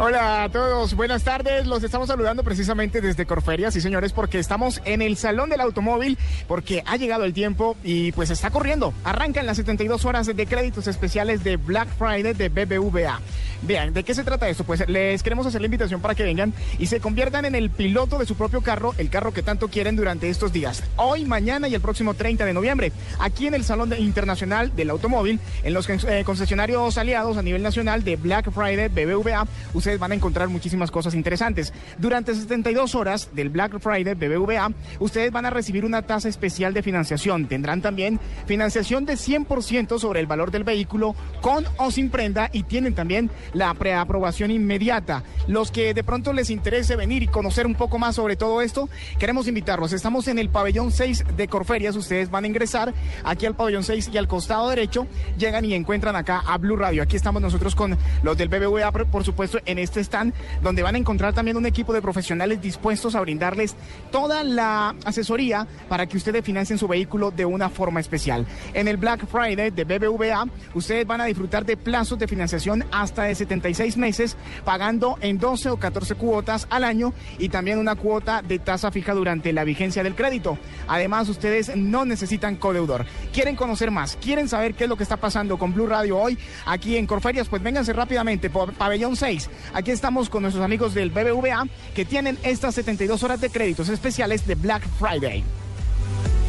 Hola a todos, buenas tardes. Los estamos saludando precisamente desde Corferia, sí señores, porque estamos en el Salón del Automóvil, porque ha llegado el tiempo y pues está corriendo. Arrancan las 72 horas de créditos especiales de Black Friday de BBVA. Vean, ¿de qué se trata esto? Pues les queremos hacer la invitación para que vengan y se conviertan en el piloto de su propio carro, el carro que tanto quieren durante estos días. Hoy, mañana y el próximo 30 de noviembre, aquí en el Salón Internacional del Automóvil, en los eh, concesionarios aliados a nivel nacional de Black Friday BBVA, van a encontrar muchísimas cosas interesantes. Durante 72 horas del Black Friday BBVA, ustedes van a recibir una tasa especial de financiación. Tendrán también financiación de 100% sobre el valor del vehículo con o sin prenda y tienen también la preaprobación inmediata. Los que de pronto les interese venir y conocer un poco más sobre todo esto, queremos invitarlos. Estamos en el pabellón 6 de Corferias. Ustedes van a ingresar aquí al pabellón 6 y al costado derecho llegan y encuentran acá a Blue Radio. Aquí estamos nosotros con los del BBVA, por- por supuesto, en este stand donde van a encontrar también un equipo de profesionales dispuestos a brindarles toda la asesoría para que ustedes financien su vehículo de una forma especial. En el Black Friday de BBVA, ustedes van a disfrutar de plazos de financiación hasta de 76 meses, pagando en 12 o 14 cuotas al año y también una cuota de tasa fija durante la vigencia del crédito. Además, ustedes no necesitan codeudor. ¿Quieren conocer más? ¿Quieren saber qué es lo que está pasando con Blue Radio hoy aquí en Corferias? Pues vénganse rápidamente por Pabellón 6. Aquí estamos con nuestros amigos del BBVA que tienen estas 72 horas de créditos especiales de Black Friday.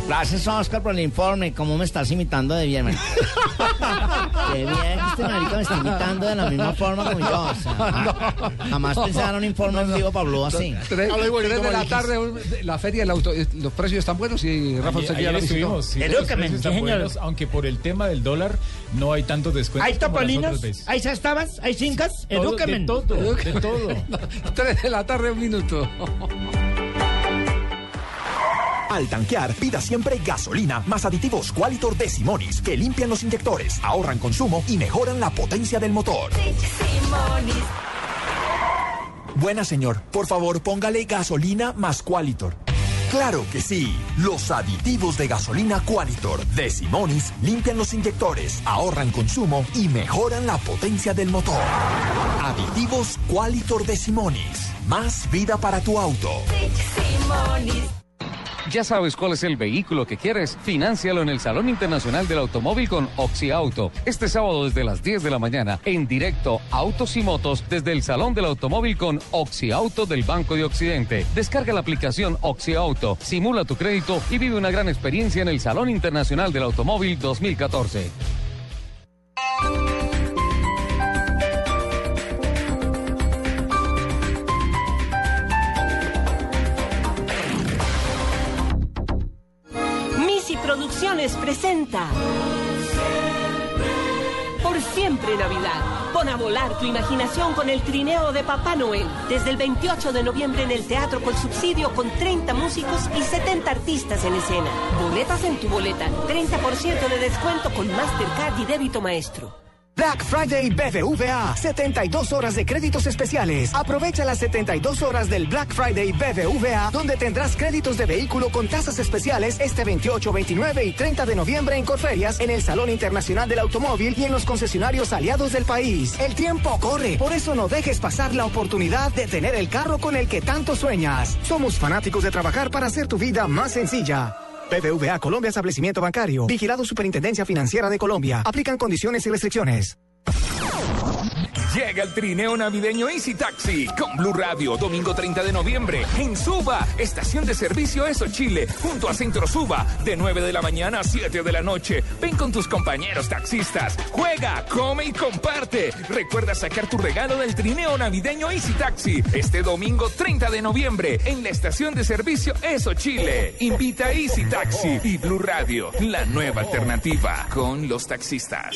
Gracias, Oscar, por el informe. ¿Cómo me estás imitando de bien, marica? Qué bien que este marica me está imitando de la misma forma como yo. O sea, ja- jamás pensé dar un informe en vivo para Blue así. Tres, tres de la tarde, la feria del auto, los precios están buenos y Rafa lo visitó. estuvimos, sí, los precios están buenos, aunque por el tema del dólar no hay tantos descuentos ¿Hay topolinos? ¿Hay sastabas? ¿Hay cincas? Todo, Edúquenme. de todo, de todo. Tres de la tarde, un minuto. Al tanquear, pida siempre gasolina más aditivos Qualitor de Simonis que limpian los inyectores, ahorran consumo y mejoran la potencia del motor. Buena señor, por favor póngale gasolina más Qualitor. Claro que sí, los aditivos de gasolina Qualitor de Simonis limpian los inyectores, ahorran consumo y mejoran la potencia del motor. Aditivos Qualitor de Simonis, más vida para tu auto. ¿Ya sabes cuál es el vehículo que quieres? Financialo en el Salón Internacional del Automóvil con Oxy Auto. Este sábado desde las 10 de la mañana, en directo, Autos y Motos desde el Salón del Automóvil con Oxy Auto del Banco de Occidente. Descarga la aplicación Oxy Auto, simula tu crédito y vive una gran experiencia en el Salón Internacional del Automóvil 2014. Producciones presenta Por siempre Navidad. Pon a volar tu imaginación con el trineo de Papá Noel. Desde el 28 de noviembre en el Teatro con Subsidio con 30 músicos y 70 artistas en escena. Boletas en tu boleta. 30% de descuento con Mastercard y débito maestro. Black Friday BBVA. 72 horas de créditos especiales. Aprovecha las 72 horas del Black Friday BBVA, donde tendrás créditos de vehículo con tasas especiales este 28, 29 y 30 de noviembre en Corferias, en el Salón Internacional del Automóvil y en los concesionarios aliados del país. El tiempo corre, por eso no dejes pasar la oportunidad de tener el carro con el que tanto sueñas. Somos fanáticos de trabajar para hacer tu vida más sencilla. BBVA Colombia Establecimiento Bancario. Vigilado Superintendencia Financiera de Colombia. Aplican condiciones y restricciones. Llega el trineo navideño Easy Taxi con Blue Radio, domingo 30 de noviembre, en Suba, estación de servicio Eso Chile, junto a Centro Suba, de 9 de la mañana a 7 de la noche. Ven con tus compañeros taxistas, juega, come y comparte. Recuerda sacar tu regalo del trineo navideño Easy Taxi, este domingo 30 de noviembre, en la estación de servicio Eso Chile. Invita a Easy Taxi y Blue Radio, la nueva alternativa con los taxistas.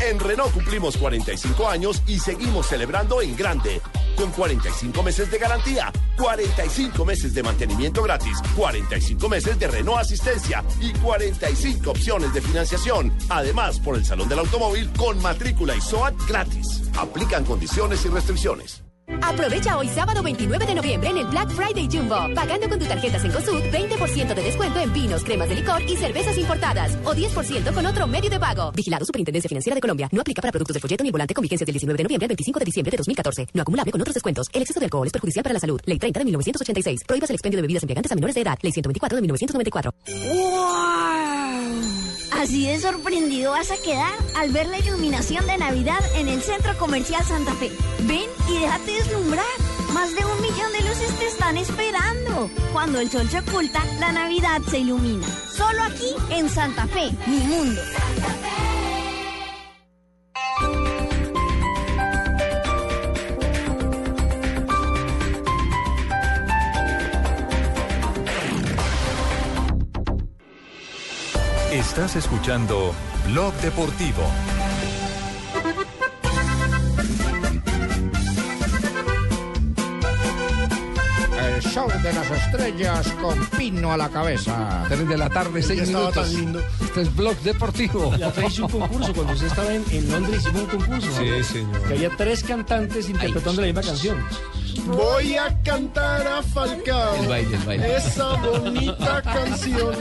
En Renault cumplimos 45 años y seguimos celebrando en grande. Con 45 meses de garantía, 45 meses de mantenimiento gratis, 45 meses de Renault Asistencia y 45 opciones de financiación. Además, por el Salón del Automóvil con matrícula y SOAT gratis. Aplican condiciones y restricciones. Aprovecha hoy sábado 29 de noviembre en el Black Friday Jumbo. Pagando con tu tarjeta Cencosud, 20% de descuento en vinos, cremas de licor y cervezas importadas. O 10% con otro medio de pago. Vigilado Superintendencia Financiera de Colombia. No aplica para productos de folleto ni volante con vigencia del 19 de noviembre al 25 de diciembre de 2014. No acumulable con otros descuentos. El exceso de alcohol es perjudicial para la salud. Ley 30 de 1986. Prohíbas el expendio de bebidas embriagantes a menores de edad. Ley 124 de 1994. Así de sorprendido vas a quedar al ver la iluminación de Navidad en el Centro Comercial Santa Fe. Ven y déjate deslumbrar. Más de un millón de luces te están esperando. Cuando el sol se oculta, la Navidad se ilumina. Solo aquí en Santa Fe, mi mundo. Estás escuchando Blog Deportivo. El show de las estrellas con pino a la cabeza. 3 de la tarde, 6 estaba minutos. tan lindo. Este es Blog Deportivo. La otra hizo un concurso, cuando usted estaba en, en Londres hicimos un concurso. Sí, ¿no? señor. Que había tres cantantes interpretando la misma canción. Voy a cantar a Falcao. El baile, el baile. Esa bonita canción.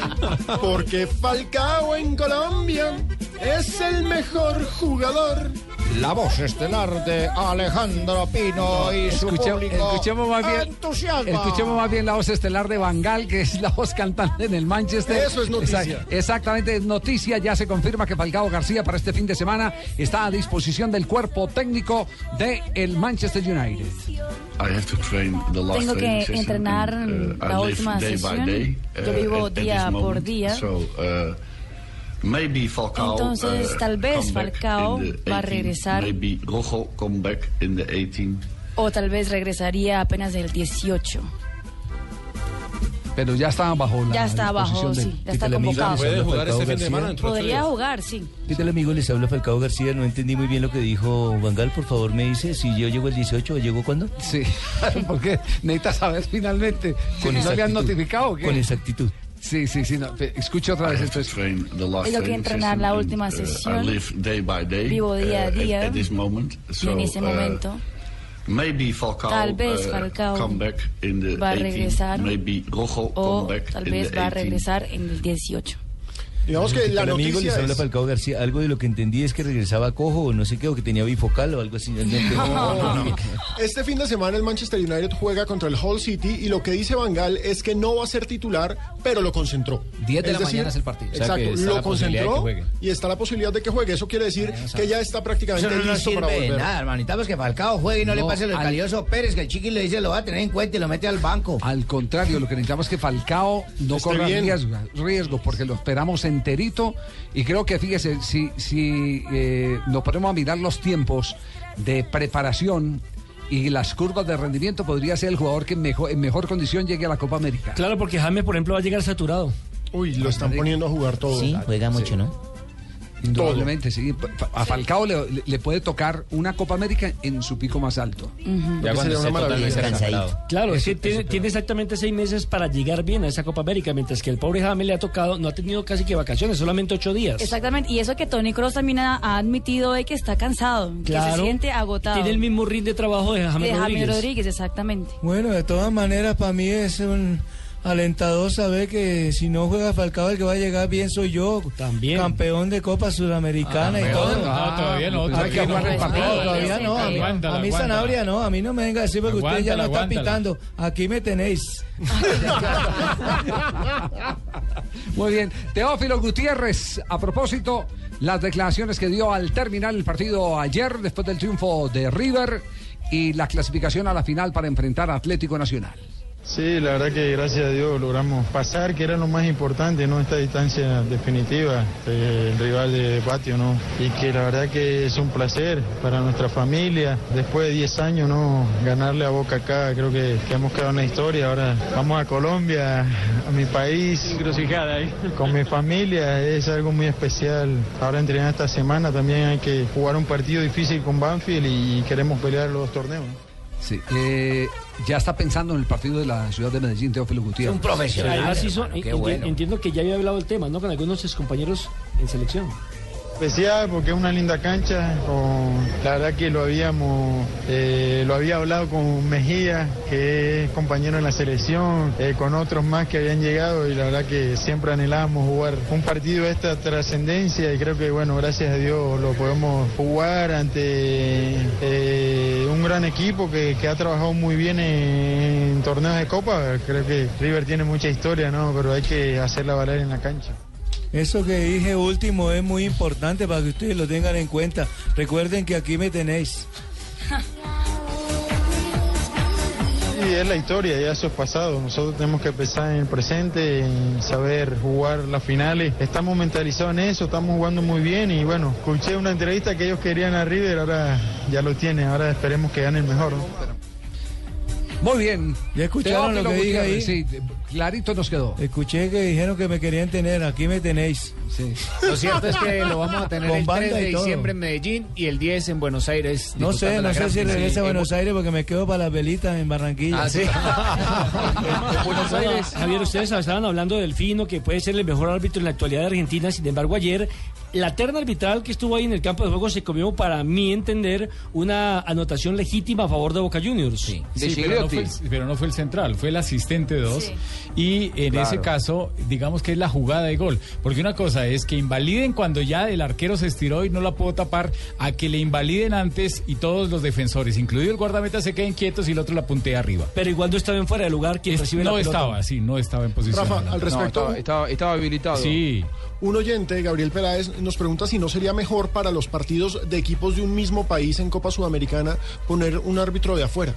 Porque Falcao en Colombia es el mejor jugador. La voz estelar de Alejandro Pino y su Escuche- público. escuchemos más bien entusiasma. escuchemos más bien la voz estelar de Bangal que es la voz cantante en el Manchester Eso es noticia. Exact- exactamente es noticia ya se confirma que Falcao García para este fin de semana está a disposición del cuerpo técnico de el Manchester United Tengo que entrenar la última sesión. Yo vivo día por día. Entonces, tal vez Falcao va a regresar o tal vez regresaría apenas el 18. pero ya está bajo la Ya está del- sí, ya está convocado. Puede jugar este fin de semana, Podría jugar, sí. ¿Qué tal amigo? Les habla Falcao García. No entendí muy bien lo que dijo Vangal. Por favor, me dice si yo llego el 18 o llego cuándo. Sí, porque necesitas saber finalmente si no le han notificado o qué. Con exactitud. Sí, sí, sí. No, escuche otra vez esto. es- Tengo que entrenar la última sesión. Vivo día a día. en ese momento. Tal vez Falcao va a regresar o tal vez va a regresar en el 18. Digamos que ¿Qué la amigo? noticia Les habla es- Falcao García. Algo de lo que entendí es que regresaba cojo o no sé qué, o que tenía bifocal o algo así. No entendí. No, no. Este fin de semana el Manchester United juega contra el Hull City y lo que dice Van Gaal es que no va a ser titular, pero lo concentró. 10 de la mañana es el partido. O sea, Exacto, lo concentró y está la posibilidad de que juegue. Eso quiere decir que ya está prácticamente listo para volver. nada, hermanita, pues que Falcao juegue y no, le pase lo al- calioso Pérez, que el chiqui le dice lo va a tener en cuenta y lo mete al banco. Al contrario, lo que necesitamos es que Falcao no Esté corra riesgo, riesgo, porque lo esperamos en enterito y creo que fíjese, si, si eh, nos ponemos a mirar los tiempos de preparación y las curvas de rendimiento, podría ser el jugador que en mejor, en mejor condición llegue a la Copa América. Claro, porque James, por ejemplo, va a llegar saturado. Uy, lo están poniendo a jugar todo. Sí, juega mucho, ¿no? Indudablemente, sí. A Falcao le, le puede tocar una Copa América en su pico más alto. Ya cuando totalmente Descansadito. Claro, es que tiene, tiene exactamente seis meses para llegar bien a esa Copa América, mientras que el pobre James le ha tocado, no ha tenido casi que vacaciones, solamente ocho días. Exactamente, y eso que Tony Cross también ha, ha admitido de que está cansado, que se siente agotado. Tiene el mismo ring de trabajo de James de James Rodríguez. Rodríguez, exactamente. Bueno, de todas maneras, para mí es un alentador saber que si no juega Falcao, el que va a llegar bien soy yo. También. Campeón de Copa Sudamericana y todo. No, todavía no. Ah, todavía que no. todavía no. A mí, a mí. Sanabria no, a mí no me venga a decir porque usted ya no está pitando. Aquí me tenéis. Muy bien. Teófilo Gutiérrez, a propósito, las declaraciones que dio al terminar el partido ayer, después del triunfo de River y la clasificación a la final para enfrentar a Atlético Nacional. Sí, la verdad que gracias a Dios logramos pasar, que era lo más importante, ¿no? Esta distancia definitiva, eh, el rival de patio, ¿no? Y que la verdad que es un placer para nuestra familia. Después de 10 años, ¿no? Ganarle a Boca acá, creo que, que hemos quedado en la historia. Ahora vamos a Colombia, a mi país. Con mi familia, es algo muy especial. Ahora entrenar esta semana también hay que jugar un partido difícil con Banfield y queremos pelear los dos torneos. ¿no? Sí. Eh, ya está pensando en el partido de la ciudad de Medellín, Teófilo Gutiérrez. Además, hizo- enti- entiendo que ya había hablado el tema, ¿no? Con algunos de sus compañeros en selección. Especial porque es una linda cancha. la verdad que lo habíamos, eh, lo había hablado con Mejía, que es compañero en la selección, eh, con otros más que habían llegado y la verdad que siempre anhelábamos jugar un partido de esta trascendencia y creo que bueno, gracias a Dios lo podemos jugar ante eh, un gran equipo que, ha trabajado muy bien en, en torneos de copa. Creo que River tiene mucha historia, ¿no? Pero hay que hacerla valer en la cancha. Eso que dije último es muy importante para que ustedes lo tengan en cuenta. Recuerden que aquí me tenéis. Sí, es la historia, ya eso es pasado. Nosotros tenemos que pensar en el presente, en saber jugar las finales. Estamos mentalizados en eso, estamos jugando muy bien y bueno, escuché una entrevista que ellos querían a River, ahora ya lo tienen, ahora esperemos que gane el mejor. ¿no? Muy bien. ¿Ya escucharon lo que dije ahí? Sí, clarito nos quedó. Escuché que dijeron que me querían tener, aquí me tenéis. Sí. Lo cierto es que lo vamos a tener Con el 3 banda de diciembre en Medellín y el 10 en Buenos Aires. No sé, no sé si regresa a Sí, Buenos Aires porque me quedo para las velitas en Barranquilla. Ah, sí. En Buenos Aires. Javier, ustedes estaban hablando del Fino, que puede ser el mejor árbitro en la actualidad de Argentina. Sin embargo, ayer la terna arbitral que estuvo ahí en el campo de juego se comió, para mí entender, una anotación legítima a favor de Boca Juniors. Sí, Sí, pero no, fue, el- pero no fue el central, fue el asistente de dos. Y en Claro. ese caso, digamos que es la jugada de gol. Porque una cosa es que invaliden cuando ya el arquero se estiró y no la pudo tapar, a que le invaliden antes y todos los defensores, incluido el guardameta, se queden quietos y el otro la puntea arriba. Pero igual no estaba en fuera de lugar quien recibe no la pelota. estaba, sí, no estaba en posición. Rafa, al respecto. estaba, habilitado. Sí. Un oyente, Gabriel Peláez, nos pregunta si no sería mejor para los partidos de equipos de un mismo país en Copa Sudamericana poner un árbitro de afuera.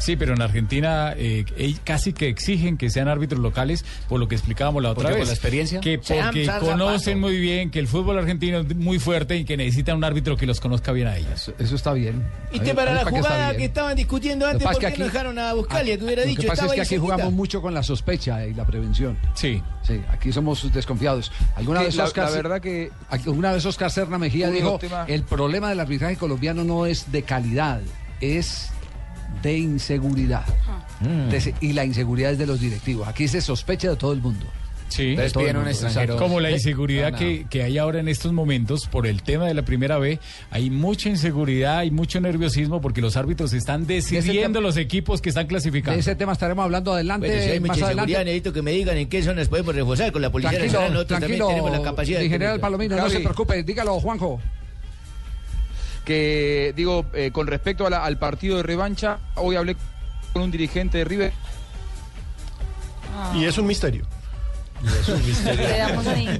Sí, pero en Argentina eh, casi que exigen que sean árbitros locales, por lo que explicábamos la otra Porque vez. por la experiencia. Que Sean porque conocen Zapato. muy bien que el fútbol argentino es muy fuerte y que necesitan un árbitro que los conozca bien a ellos. Eso está bien. Y te para la jugada que estaban discutiendo antes, ¿por qué que no aquí- dejaron a Buscalia? Que hubiera Lo dicho, que pasa es que aquí cerquita. jugamos mucho con la sospecha y la prevención. Sí. Sí, aquí somos desconfiados. Alguna vez Oscar, la verdad que- alguna vez Oscar Serna Mejía dijo, el problema del arbitraje colombiano no es de calidad, es de inseguridad. Mm. De- y la inseguridad es de los directivos. Aquí se sospecha de todo el mundo. Sí, mundo. Como la inseguridad No, no. que, que hay ahora en estos momentos por el tema de la primera B, hay mucha inseguridad, hay mucho nerviosismo porque los árbitros están decidiendo los equipos que están clasificando. De ese tema estaremos hablando adelante. Bueno, si hay más mucha adelante. seguridad, necesito que me digan en qué zonas podemos reforzar con la Policía Tranquilo, Nacional. Nosotros tranquilo, también tenemos la capacidad mi de general. Palomino, no se preocupe, dígalo, Juanjo. Que digo, eh, con respecto a la- al partido de revancha, hoy hablé con un dirigente de River. Y es un misterio.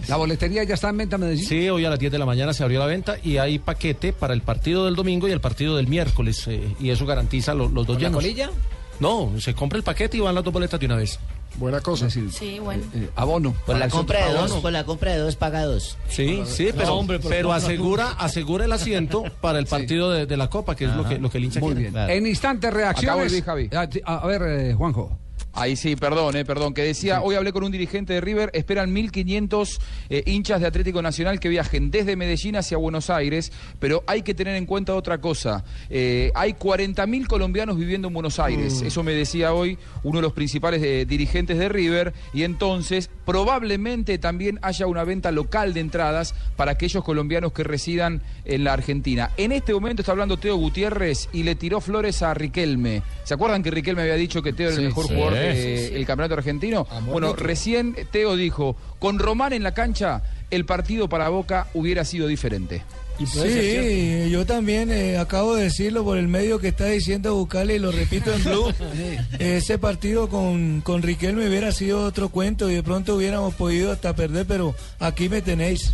La boletería ya está en venta en Medellín. Sí, hoy a las 10 de la mañana se abrió la venta y hay paquete para el partido del domingo y el partido del miércoles. eh, y eso garantiza lo- los dos ¿Con la llenos. colilla? No, se compra el paquete y van las dos boletas de una vez. Buena cosa. Sí, bueno. Eh, abono. Por la compra de dos, por la compra de dos paga dos. Sí, sí, pero, No, hombre, pero asegura, asegura el asiento para el partido de, de la Copa, que es lo que, lo que el hincha Muy quiere. bien. En instantes, reacciones. Javi. A, a ver, eh, Juanjo. Ahí sí, perdón, eh, perdón, que decía, hoy hablé con un dirigente de River, esperan 1.500 eh, hinchas de Atlético Nacional que viajen desde Medellín hacia Buenos Aires, pero hay que tener en cuenta otra cosa, eh, hay 40.000 colombianos viviendo en Buenos Aires, eso me decía hoy uno de los principales eh, dirigentes de River, y entonces probablemente también haya una venta local de entradas para aquellos colombianos que residan en la Argentina. En este momento está hablando Teo Gutiérrez y le tiró flores a Riquelme. ¿Se acuerdan que Riquelme había dicho que Teo era Sí, el mejor sí. jugador Sí, sí. campeonato argentino? Amor bueno, recién Teo dijo, con Román en la cancha, el partido para Boca hubiera sido diferente. Sí, yo también eh, acabo de decirlo por el medio que está diciendo Bucale y lo repito en Blue. Ese partido con, con Riquelme hubiera sido otro cuento y de pronto hubiéramos podido hasta perder, pero aquí me tenéis.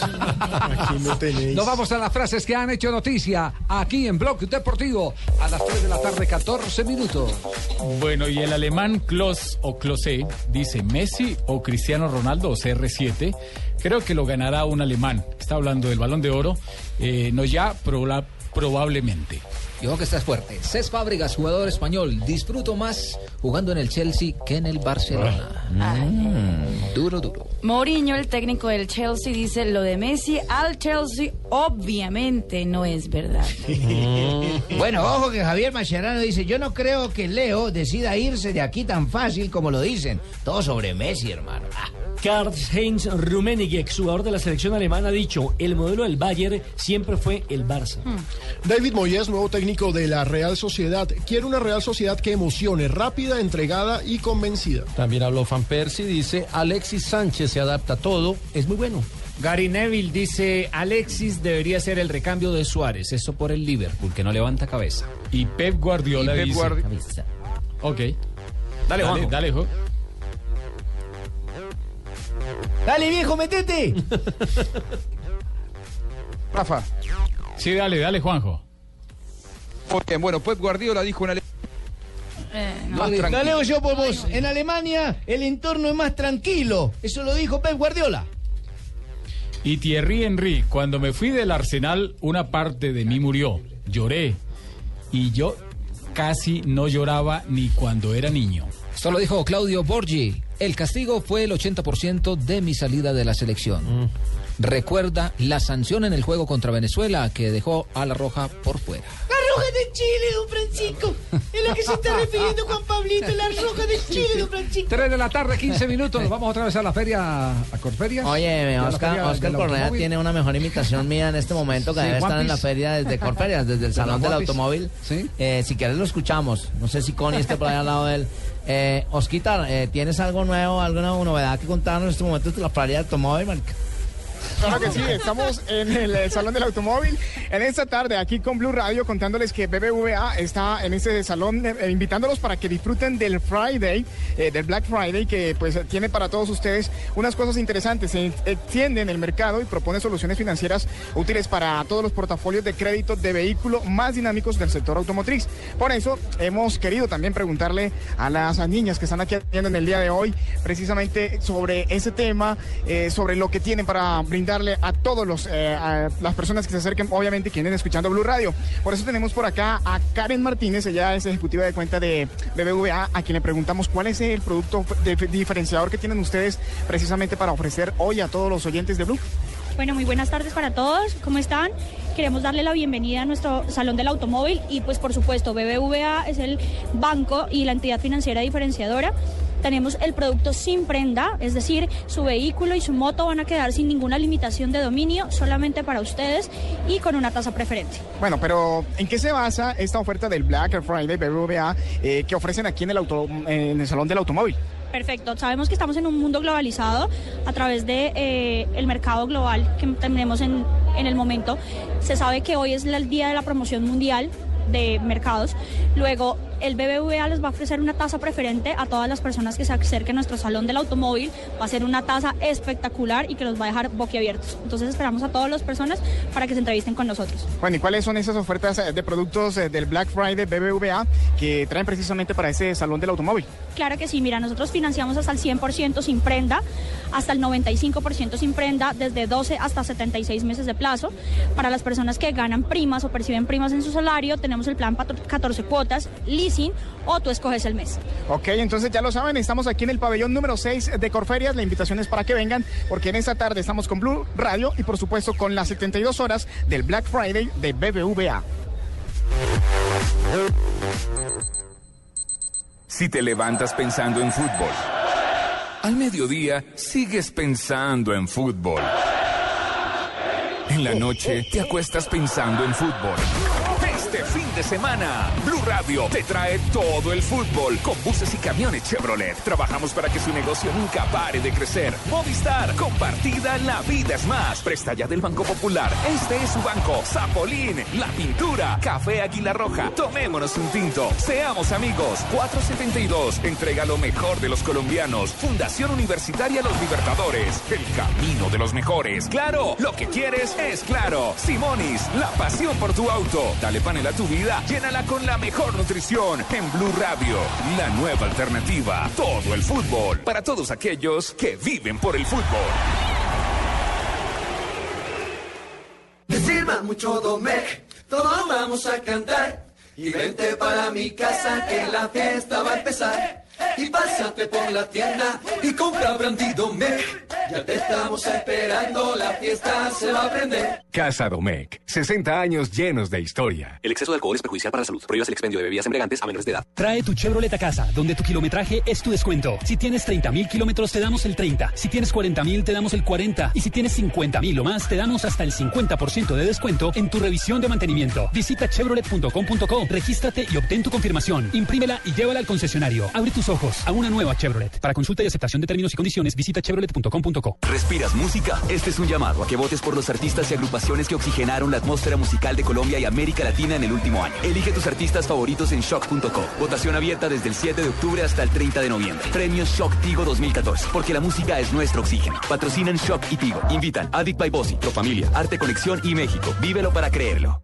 Aquí me tenéis. Nos vamos a las frases que han hecho noticia aquí en Blog Deportivo a las 3 de la tarde, 14 minutos. Bueno, y el alemán Klos o Klose dice Messi o Cristiano Ronaldo o CR7. Creo que lo ganará un alemán. Está hablando del balón de oro. Eh, no ya, proba- probablemente. Y ojo que estás fuerte. Cés Fábregas, jugador español. Disfruto más jugando en el Chelsea que en el Barcelona. Mm, duro, duro. Mourinho, el técnico del Chelsea, dice lo de Messi al Chelsea obviamente no es verdad. Bueno, ojo que Javier Mascherano dice, yo no creo que Leo decida irse de aquí tan fácil como lo dicen. Todo sobre Messi, hermano. Ah. Karl-Heinz Rummenigge, exjugador de la selección alemana, ha dicho, el modelo del Bayern siempre fue el Barça. David Moyes, nuevo técnico de la Real Sociedad, quiere una Real Sociedad que emocione, rápida, entregada y convencida. También habló Fan Persie, dice Alexis Sánchez se adapta a todo, es muy bueno. Gary Neville dice, Alexis debería ser el recambio de Suárez, eso por el Liverpool, que no levanta cabeza. Y Pep Guardiola Y Pep dice... Guardi- Ok. Dale, dale, Juanjo. dale, Jo. Dale, viejo, metete. Rafa. Sí, dale, dale, Juanjo. Muy bien, bueno, Pep Guardiola dijo una... Más No tranquilo. leo yo por vos. En Alemania el entorno es más tranquilo. Eso lo dijo Pep Guardiola. Y Thierry Henry, cuando me fui del Arsenal, una parte de mí murió. Lloré. Y yo casi no lloraba ni cuando era niño. Esto lo dijo Claudio Borgi. El castigo fue el 80% de mi salida de la selección. Recuerda la sanción en el juego contra Venezuela que dejó a la Roja por fuera. La roja de Chile, don Francisco. Es lo que se está refiriendo Juan Pablito, la roja de Chile, don Francisco. 3 de la tarde, 15 minutos. Nos vamos otra vez a la feria, a Corferias. Oye, la Oscar, feria Oscar Correa tiene una mejor imitación mía en este momento que Sí, debe estar en la feria desde Corferias, desde el De la Salón del. Automóvil. Eh, si quieres lo escuchamos. No sé si Connie esté por ahí al lado de él. Eh, Osquitar, eh, ¿tienes algo nuevo, alguna novedad que contarnos en este momento de la feria del automóvil? Claro que sí, estamos en el, eh, Salón del Automóvil en esta tarde aquí con Blue Radio contándoles que BBVA está en este salón eh, invitándolos para que disfruten del Friday, eh, del Black Friday que pues tiene para todos ustedes unas cosas interesantes. Se extiende en el mercado y propone soluciones financieras útiles para todos los portafolios de crédito de vehículo más dinámicos del sector automotriz. Por eso hemos querido también preguntarle a las niñas que están aquí atendiendo en el día de hoy precisamente sobre ese tema, eh, sobre lo que tienen para brindarle a todos los eh, las personas que se acerquen, obviamente quienes escuchando Blue Radio. Por eso tenemos por acá a Karen Martínez, ella es ejecutiva de cuenta de BBVA, a quien le preguntamos cuál es el producto diferenciador que tienen ustedes precisamente para ofrecer hoy a todos los oyentes de Blue. Bueno, muy buenas tardes para todos. ¿Cómo están? Queremos darle la bienvenida a nuestro Salón del Automóvil y pues por supuesto BBVA es el banco y la entidad financiera diferenciadora. Tenemos el producto sin prenda, es decir, su vehículo y su moto van a quedar sin ninguna limitación de dominio, solamente para ustedes y con una tasa preferente. Bueno, pero ¿en qué se basa esta oferta del Black Friday BBVA eh, que ofrecen aquí en el, auto, en el Salón del Automóvil? Perfecto. Sabemos que estamos en un mundo globalizado a través de eh, el mercado global que tenemos en, en el momento. Se sabe que hoy es el día de la promoción mundial de mercados. Luego, el BBVA les va a ofrecer una tasa preferente a todas las personas que se acerquen a nuestro salón del automóvil. Va a ser una tasa espectacular y que los va a dejar boquiabiertos. Entonces, esperamos a todas las personas para que se entrevisten con nosotros. Bueno, ¿y cuáles son esas ofertas eh, de productos eh, del Black Friday BBVA que traen precisamente para ese Salón del Automóvil? Claro que sí, mira, nosotros financiamos hasta el 100% sin prenda, hasta el 95% sin prenda, desde 12 hasta 76 meses de plazo. Para las personas que ganan primas o perciben primas en su salario, tenemos el plan 14 cuotas, leasing, o tú escoges el mes. Ok, entonces ya lo saben, estamos aquí en el pabellón número 6 de Corferias. La invitación es para que vengan, porque en esta tarde estamos con Blue Radio y por supuesto con las 72 horas del Black Friday de BBVA. Si te levantas pensando en fútbol, al mediodía sigues pensando en fútbol. En la noche te acuestas pensando en fútbol. Este fin semana, Blue Radio te trae todo el fútbol con buses y camiones Chevrolet. Trabajamos para que su negocio nunca pare de crecer. Movistar, compartida, la vida es más. Presta ya del Banco Popular. Este es su banco. Zapolín, la pintura, Café Águila Roja. Tomémonos un tinto. Seamos amigos. 472. Entrega lo mejor de los colombianos. Fundación Universitaria Los Libertadores. El camino de los mejores. Claro, lo que quieres es claro. Simonis, la pasión por tu auto. Dale panel a tu vida, llénala con la mejor nutrición en Blue Radio, la nueva alternativa. Todo el fútbol para todos aquellos que viven por el fútbol. Que mucho Domec, todos vamos a cantar. Y vente para mi casa que la fiesta va a empezar. Y pásate por la tienda y compra Brandy Domec. Ya te estamos esperando, la fiesta se va a prender. Casa Domecq, 60 años llenos de historia. El exceso de alcohol es perjudicial para la salud. Prohíbas el expendio de bebidas embriagantes a menores de edad. Trae tu Chevrolet a casa, donde tu kilometraje es tu descuento. Si tienes 30 mil kilómetros, te damos el 30. Si tienes 40 mil, te damos el 40. Y si tienes 50 mil o más, te damos hasta el 50% de descuento en tu revisión de mantenimiento. Visita chevrolet.com.co, regístrate y obtén tu confirmación. Imprímela y llévala al concesionario. Abre tus ojos a una nueva Chevrolet. Para consulta y aceptación de términos y condiciones, visita chevrolet.com.co. ¿Respiras música? Este es un llamado a que votes por los artistas y agrupaciones que oxigenaron la atmósfera musical de Colombia y América Latina en el último año. Elige tus artistas favoritos en shock.co. Votación abierta desde el 7 de octubre hasta el 30 de noviembre. Premios Shock Tigo 2014. Porque la música es nuestro oxígeno. Patrocinan Shock y Tigo. Invitan Addict by Bossy, Familia, Arte Conexión y México. Vívelo para creerlo.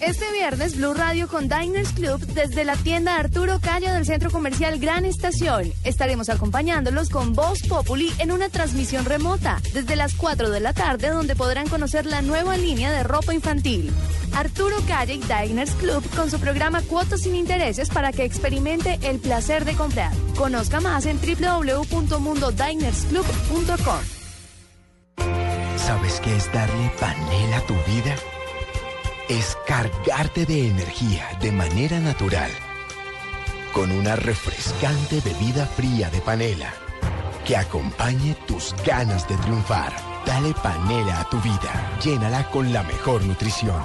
Este viernes, Blue Radio con Diners Club desde la tienda Arturo Calle del Centro Comercial Gran Estación. Estaremos acompañándolos con Voz Populi en una transmisión remota desde las 4 de la tarde donde podrán conocer la nueva línea de ropa infantil. Arturo Calle y Diners Club con su programa Cuotas sin Intereses para que experimente el placer de comprar. Conozca más en www.mundodinersclub.com. ¿Sabes qué es darle panela a tu vida? Es cargarte de energía de manera natural con una refrescante bebida fría de panela que acompañe tus ganas de triunfar. Dale panela a tu vida, llénala con la mejor nutrición.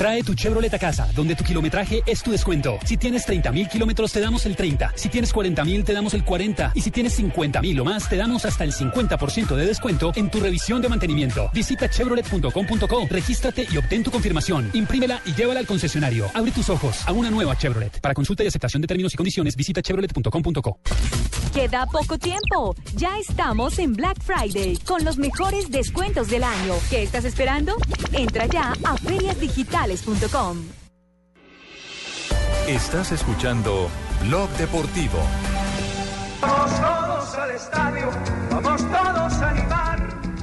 Trae tu Chevrolet a casa, donde tu kilometraje es tu descuento. Si tienes 30 mil kilómetros, te damos el 30. Si tienes 40 mil, te damos el 40. Y si tienes 50 mil o más, te damos hasta el 50% de descuento en tu revisión de mantenimiento. Visita chevrolet.com.co, regístrate y obtén tu confirmación. Imprímela y llévala al concesionario. Abre tus ojos a una nueva Chevrolet. Para consulta y aceptación de términos y condiciones, visita chevrolet.com.co. Queda poco tiempo. Ya estamos en Black Friday con los mejores descuentos del año. ¿Qué estás esperando? Entra ya a feriasdigitales.com. Estás escuchando Blog Deportivo. Vamos todos al estadio, vamos todos a animar.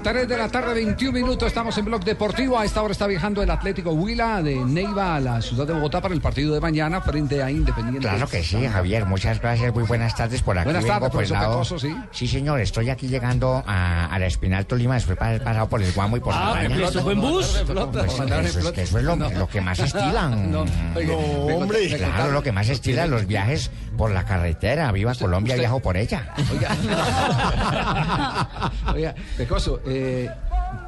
3 de la tarde, 21 minutos, estamos en Blog Deportivo. A esta hora está viajando el Atlético Huila de Neiva a la ciudad de Bogotá para el partido de mañana frente a Independiente. Claro que sí, Javier. Muchas gracias. Muy buenas tardes por aquí. Buenas tardes, por ¿sí? Sí, señor. Estoy aquí llegando a, a la Espinal Tolima después pasado por el Guamo y por Ah, la Cabaña. flota, buen bus. En eso es, flota. que eso es lo, No. lo que más estilan. No, oiga, me- hombre. Claro, contaron- lo que más estilan los viajes por la carretera. Viva Colombia, usted- viajo por ella. Oiga, Pecoso, eh,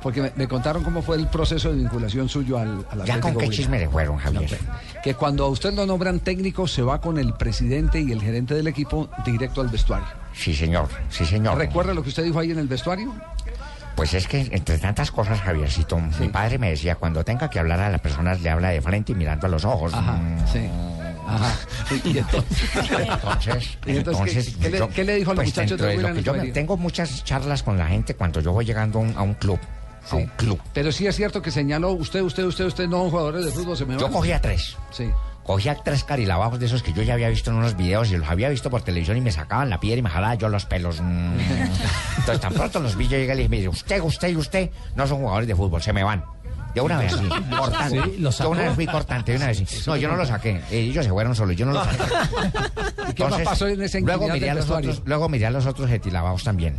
porque me, me contaron cómo fue el proceso de vinculación suyo al, al ¿Ya con qué chisme le fueron, Javier? No, que cuando a usted lo nombran técnico se va con el presidente y el gerente del equipo directo al vestuario. Sí, señor. Sí, señor. ¿Recuerda lo que usted dijo ahí en el vestuario? Pues es que entre tantas cosas, Javiercito, mi padre me decía, cuando tenga que hablar a las personas, le habla de frente y mirando a los ojos. Ajá, Mm, sí. Ajá. Y entonces, Entonces, ¿Y entonces ¿qué- qué le- qué le dijo a los pues, muchachos dentro de lo que yo tengo muchas charlas con la gente cuando yo voy llegando a un, a un club. A un club. Pero sí es cierto que señaló usted, usted, usted, usted, no jugadores de fútbol se me Yo van. cogí a tres. Sí. cogía tres carilabajos de esos que yo ya había visto en unos videos y los había visto por televisión y me sacaban la piedra y me jalaba yo los pelos. Mm. Entonces tan pronto los vi yo llegué y les dije, usted, usted y usted no son jugadores de fútbol, se me van. De una vez así, cortante. Sí, ¿lo yo una vez fui cortante, de una vez sí. No, yo no lo saqué. Ellos se fueron solos, yo no lo saqué. ¿Y qué más pasó en ese luego miré, a los otros, luego miré a los otros getilabados también.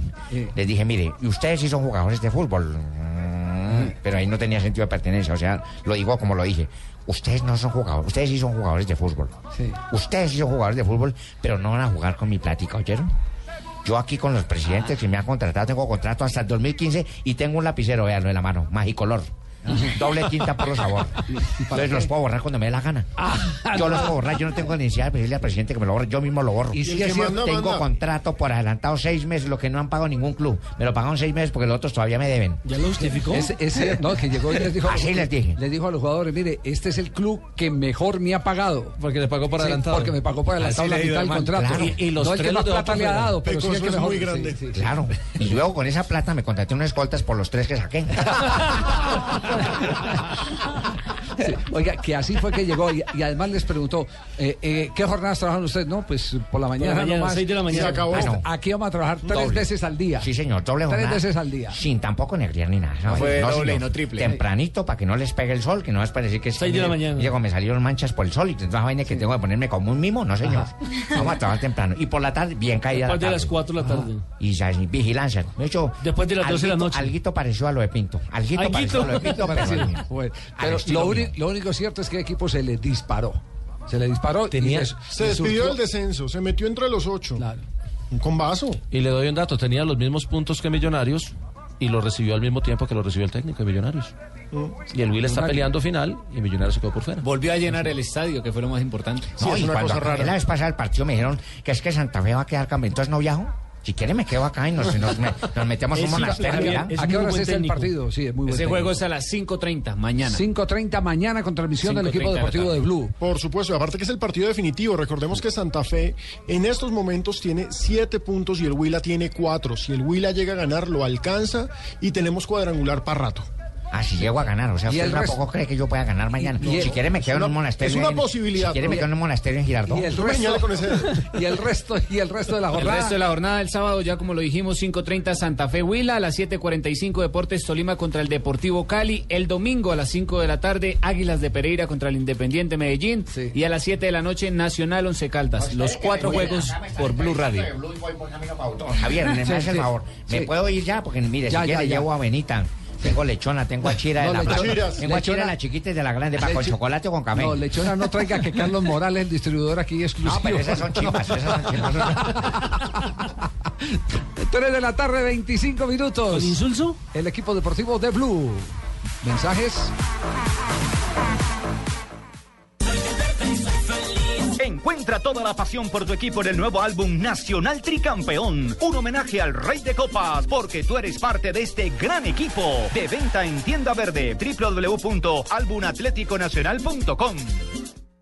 Les dije, mire, ¿y ustedes sí son jugadores de fútbol? Mm, Pero ahí no tenía sentido de pertenencia, o sea, lo digo como lo dije. Ustedes no son jugadores, ustedes sí son jugadores de fútbol. Ustedes sí son jugadores de fútbol, pero no van a jugar con mi plática, ¿oyeron? Yo aquí con los presidentes que me han contratado, tengo contrato hasta el 2015 y tengo un lapicero, véanlo en la mano, magicolor. Doble tinta por los sabor. Entonces los puedo borrar cuando me dé la gana. Yo los puedo borrar, yo no tengo necesidad de pedirle al presidente que me lo borre, yo mismo lo borro. Y si es cierto- tengo manda. contrato por adelantado seis meses, lo que no han pagado ningún club. Me lo pagaron seis meses porque los otros todavía me deben. ¿Ya lo justificó? Ese, ese- no, que llegó y les dijo, Así les dije. les dijo a los jugadores, mire, este es el club que mejor me ha pagado. Porque le pagó por Sí, adelantado. Porque me pagó por adelantado Así la mitad del contrato. Claro. Y- y los no el que tres más de plata le ha dado, pero sí el Pecoso que es mejor. muy sí, grande. sí, sí. Claro. Y luego con esa plata me contraté unas escoltas por los tres que saqué. Sí, Oiga, que así fue que llegó y, y además les preguntó, eh, eh, ¿qué jornadas trabajan ustedes? No, pues por la mañana, mañana, nomás. seis de la mañana. Se acabó. Ah, no. Aquí vamos a trabajar tres Doble. veces al día. Sí, señor, doble Tres jornada. veces al día. Sin tampoco negriar ni nada. No fue doble, señor. no triple. Tempranito para que no les pegue el sol, que no es para decir que es Seis de la mañana. Llego, me salieron manchas por el sol y entonces vaina que tengo que ponerme como un mimo, no señor. Vamos a trabajar temprano. Y por la tarde, bien caída la Después de tarde. las 4 de la tarde. Y ya, vigilancia. De hecho, Después de las 12 de la noche. Alguito pareció a lo de Pinto. Alguito, Alguito. pareció a lo de Pinto, pero Sí, bueno, lo, único cierto es que el equipo se le disparó. Se le disparó. y Tenía- les- Se despidió del descenso, se metió entre los ocho. Con vaso. Y le doy un dato, tenía los mismos puntos que Millonarios y lo recibió al mismo tiempo que lo recibió el técnico de Millonarios. Y el Will está peleando final y Millonarios se quedó por fuera. Volvió a llenar el estadio, que fue lo más importante. No, y cuando acabé la vez pasada el partido me dijeron que es que Santa Fe va a quedar campeón, entonces no viajo. Si quiere me quedo acá y nos, nos, me- nos metemos en un monasterio. ¿A qué horas buen es el partido? Sí, es muy Ese técnico. juego es a las 5.30 mañana. 5.30 mañana con transmisión del 5:30 equipo deportivo de Blue. Por supuesto, aparte que es el partido definitivo. Recordemos que Santa Fe en estos momentos tiene siete puntos y el Huila tiene cuatro. Si el Huila llega a ganar, lo alcanza y tenemos cuadrangular para rato. Ah, si llego a ganar, o sea, usted el tampoco cree que yo pueda ganar mañana. y el- si quiere me quedo en un monasterio. es una en- posibilidad. Si quiere me quedo en un monasterio en Girardot. Y el me resto, y el resto, y el resto de la El jornada. resto de la jornada el sábado, ya como lo dijimos, 5.30 Santa Fe Huila, a las 7.45 Deportes Tolima contra el Deportivo Cali, el domingo a las 5 de la tarde Águilas de Pereira contra el Independiente Medellín Sí. y a las 7 de la noche Nacional Once Caldas. Los cuatro juegos por Blue Radio. Javier, me Sí, hace el sí. favor. ¿Me puedo ir ya? Porque mire, Ya, si ya, quiere ya. llevo a Benita. Tengo lechona, tengo a Chira de No, la lechona- plaza. Tengo a Chira de lechona- la chiquita y de la grande, para con chocolate o con café. No, Lechona no traiga que Carlos Morales, el distribuidor aquí exclusivo. No, pero esas son chimbas, esas son chimbas. 3 de la tarde, 25 minutos. ¿Con insulso? El equipo deportivo de Blue. Mensajes. Toda la pasión por tu equipo en el nuevo álbum Nacional Tricampeón. Un homenaje al Rey de Copas, porque tú eres parte de este gran equipo. De venta en tienda verde www.albumatleticonacional.com.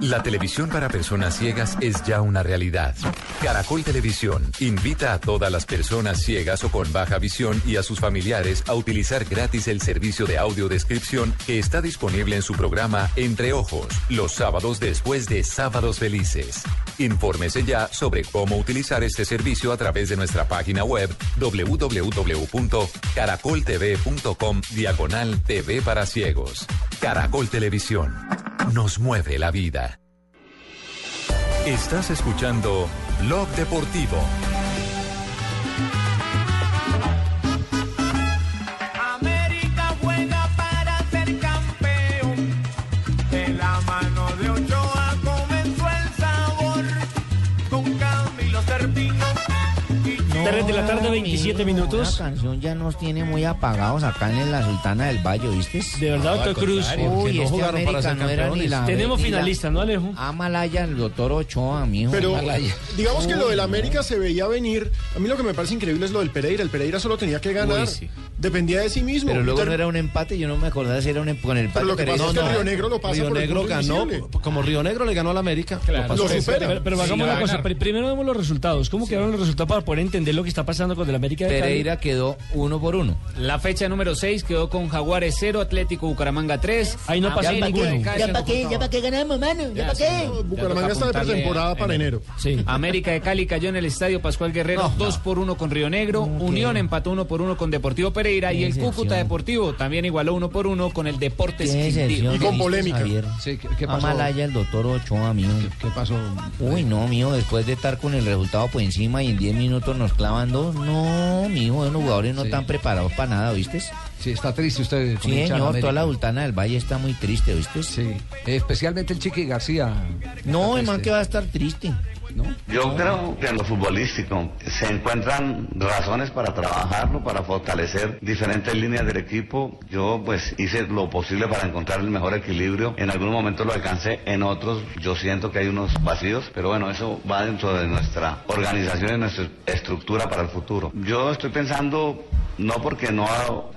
La televisión para personas ciegas es ya una realidad. Caracol Televisión invita a todas las personas ciegas o con baja visión y a sus familiares a utilizar gratis el servicio de audiodescripción que está disponible en su programa Entre Ojos, los sábados después de Sábados Felices. Infórmese ya sobre cómo utilizar este servicio a través de nuestra página web www.caracoltv.com diagonal TV para ciegos. Caracol Televisión. Nos mueve la vida. Estás escuchando Blog Deportivo. 27 mijo, minutos. La canción ya nos tiene muy apagados acá en la Sultana del Valle, ¿viste? De verdad, doctor Cruz. Uy, este América no era ni la... Tenemos finalistas, ¿no, Alejo? Amalaya, el doctor Ochoa, mijo. Pero Amalaya. digamos que lo del América se veía venir. A mí lo que me parece increíble es lo del Pereira. El Pereira solo tenía que ganar. Uy, sí. Dependía de sí mismo. Pero luego Ter- no era un empate, yo no me acordaba si era un empate con el. Pero lo que pasa es que Río Negro lo pasa Río por el Negro ganó, invisible. como Río Negro le ganó al América. Claro, pasó. Pero, pero hagamos una cosa. pri- Primero vemos los resultados. ¿Cómo quedaron los resultados para poder entender lo que está pasando con el América de Cali? Pereira quedó uno por uno. La fecha número 6 quedó con Jaguares 0, Atlético Bucaramanga 3. Ahí no pasó ninguno. ¿Ya para qué? ¿Ya para qué ganamos, mano? ¿Ya para qué? Bucaramanga está de pretemporada para enero. Sí. América de Cali cayó en el estadio Pascual Guerrero 2 por 1 con Río Negro. Unión empató 1 por 1 con Deportivo Pereira. Y el Cúcuta. Deportivo también igualó 1 por 1 con el Deportes Quindío. de vistas, Javier. Sí, ¿qué, qué pasó? Amalaya, el doctor Ochoa, mijo. ¿Qué pasó? Uy, no, mijo, después de estar con el resultado por encima y en 10 minutos nos clavan dos. No, mijo, los jugadores no Sí. están preparados para nada, ¿viste? Sí, está triste usted. Sí, señor, toda la Sultana del Valle está muy triste, ¿viste? Sí, especialmente el Chiqui García. No, el man que va a estar triste. Yo creo que en lo futbolístico se encuentran razones para trabajarlo, para fortalecer diferentes líneas del equipo. Yo pues hice lo posible para encontrar el mejor equilibrio. En algunos momentos lo alcancé, en otros yo siento que hay unos vacíos, pero bueno, eso va dentro de nuestra organización y nuestra estructura para el futuro. Yo estoy pensando no porque no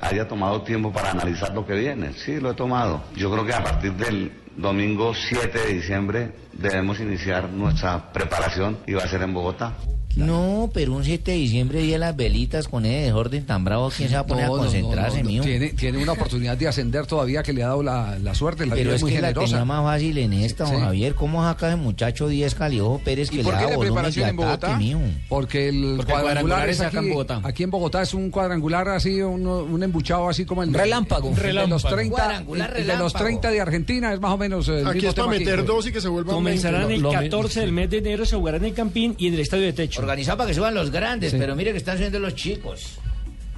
haya tomado tiempo para analizar lo que viene, sí lo he tomado. Yo creo que a partir del domingo 7 de diciembre debemos iniciar nuestra preparación y va a ser en Bogotá. No, pero un 7 de diciembre, día de las velitas con ese desorden tan bravo, ¿quién se va a poner No, a concentrarse, no, no. mijo? Tiene, tiene una oportunidad de ascender todavía que le ha dado la, la suerte. La Pero vida es muy que la generosa. tenía más fácil en esta, Sí. don Javier. ¿Cómo saca ese muchacho 10 Caliojo Pérez que ¿Y le por da qué la de preparación en ataque, Bogotá? mijo? Porque el Porque cuadrangular es aquí, en Bogotá. aquí en Bogotá es un cuadrangular así, un, un embuchado así como el de- Relámpago. el de los Relámpago. 30, Cuadrangular el de los relámpago. 30 de Argentina es más o menos el Aquí mismo es para tema aquí. meter dos y que se vuelvan Comenzarán 20. el Lo- lo 14 del mes de enero, se jugarán en Campín y en el Estadio de Techo. Organizado para que suban los grandes, Sí. pero mire que están subiendo los chicos.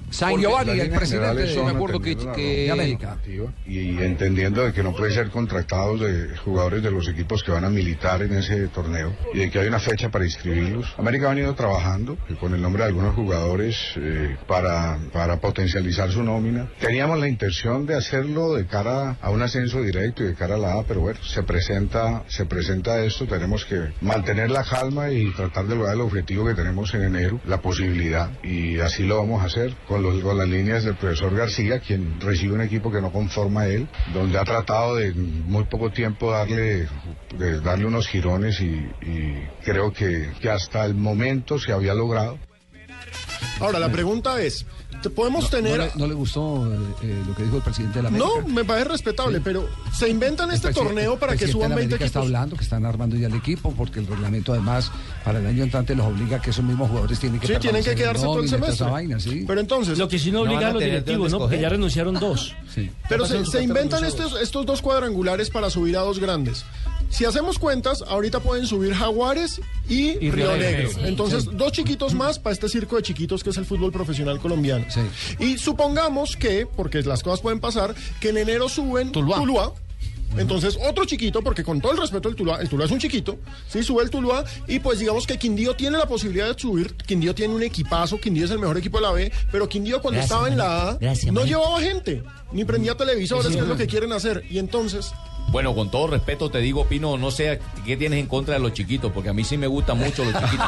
San Giovanni, el presidente son me acuerdo que, que- de América. Y entendiendo de que no pueden ser contratados de jugadores de los equipos que van a militar en ese torneo y de que hay una fecha para inscribirlos. América ha venido trabajando con el nombre de algunos jugadores eh, para, para potencializar su nómina. Teníamos la intención de hacerlo de cara a un ascenso directo y de cara a la A, pero bueno, se presenta, se presenta esto, tenemos que mantener la calma y tratar de lograr el objetivo que tenemos en enero, la posibilidad, y así lo vamos a hacer con, los, con las líneas del profesor García, quien recibe un equipo que no conforma él, donde ha tratado de muy poco tiempo darle, de darle unos girones y, creo que hasta el momento se había logrado. Ahora, la pregunta es, ¿te- ¿podemos No, tener... no le, no le gustó eh, eh, lo que dijo el presidente de la América? No, me parece respetable, pero se inventan este torneo para el que suban de la 20 América está equipos. hablando que están armando ya el equipo porque el reglamento además para el año entrante los obliga a que esos mismos jugadores tienen que Sí, tienen que quedarse todo el semestre. esa vaina, sí. Pero entonces... Lo que sí no No obliga van a a los directivos, ¿no? Porque ya renunciaron dos. Sí. Pero se, se inventan estos, estos dos cuadrangulares para subir a dos grandes. Si hacemos cuentas, ahorita pueden subir Jaguares y, Y Río Río Negro. Entonces, dos chiquitos más para este circo de chiquitos que es el fútbol profesional colombiano. Sí. Y supongamos que, porque las cosas pueden pasar, que en enero suben Tuluá. Tuluá. Entonces, otro chiquito, porque con todo el respeto del Tuluá, el Tuluá es un chiquito, sí, sube el Tuluá, y pues digamos que Quindío tiene la posibilidad de subir, Quindío tiene un equipazo, Quindío es el mejor equipo de la B, pero Quindío cuando Gracias, estaba en la A. Gracias, no llevaba gente, ni prendía televisores, que es lo que quieren hacer, y entonces... Bueno, con todo respeto te digo, Pino, no sé qué tienes en contra de los chiquitos, porque a mí sí me gustan mucho los chiquitos.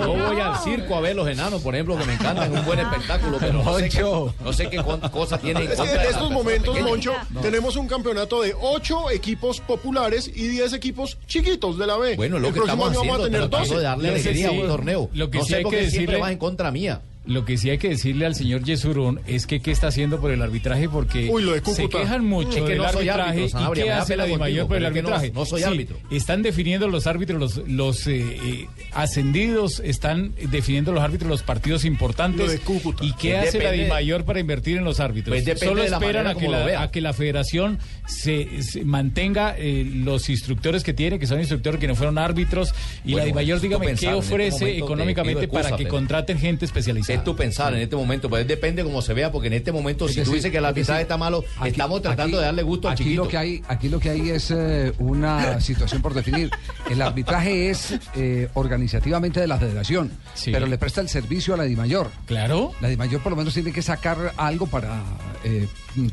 Yo voy al circo a ver los enanos, por ejemplo, que me encantan, es un buen espectáculo, pero no sé qué, no sé qué cosa tienen en que contra. en estos momentos, Moncho, tenemos un campeonato de 8 equipos populares y 10 equipos chiquitos de la B. Bueno, es lo el que próximo estamos año vamos a haciendo, tener tratando 12. de darle que alegría a sí- un torneo. lo que no sí sé hay por que qué siempre decirle- vas en contra mía. Lo que sí hay que decirle al señor Yesurún es que qué está haciendo por el arbitraje porque Uy, lo de se quejan mucho Es que del no soy arbitraje árbitro, y qué hace la DIMAYOR contigo, por el no- arbitraje. no soy Sí, árbitro. Están definiendo los árbitros, los, los eh, eh, ascendidos, están definiendo los árbitros los partidos importantes. Lo de Cúcuta. ¿Y qué Pues hace la depende- DIMAYOR para invertir en los árbitros? Pues depende Solo de la esperan a que la, a que la federación se, se mantenga eh, los instructores que tiene, que son instructores que no fueron árbitros, y Bueno, la DIMAYOR, esto dígame, ¿qué este ofrece económicamente para que contraten gente especializada? Es tu pensar en este momento, pues depende cómo se vea, porque en este momento, Es si tú dices que el arbitraje está malo, aquí- estamos tratando aquí- de darle gusto al aquí chiquito. Lo que hay, aquí lo que hay es eh, una situación por definir. El arbitraje es eh, organizativamente de la federación, pero le presta el servicio a la DIMAYOR. Claro. La DIMAYOR por lo menos tiene que sacar algo para eh,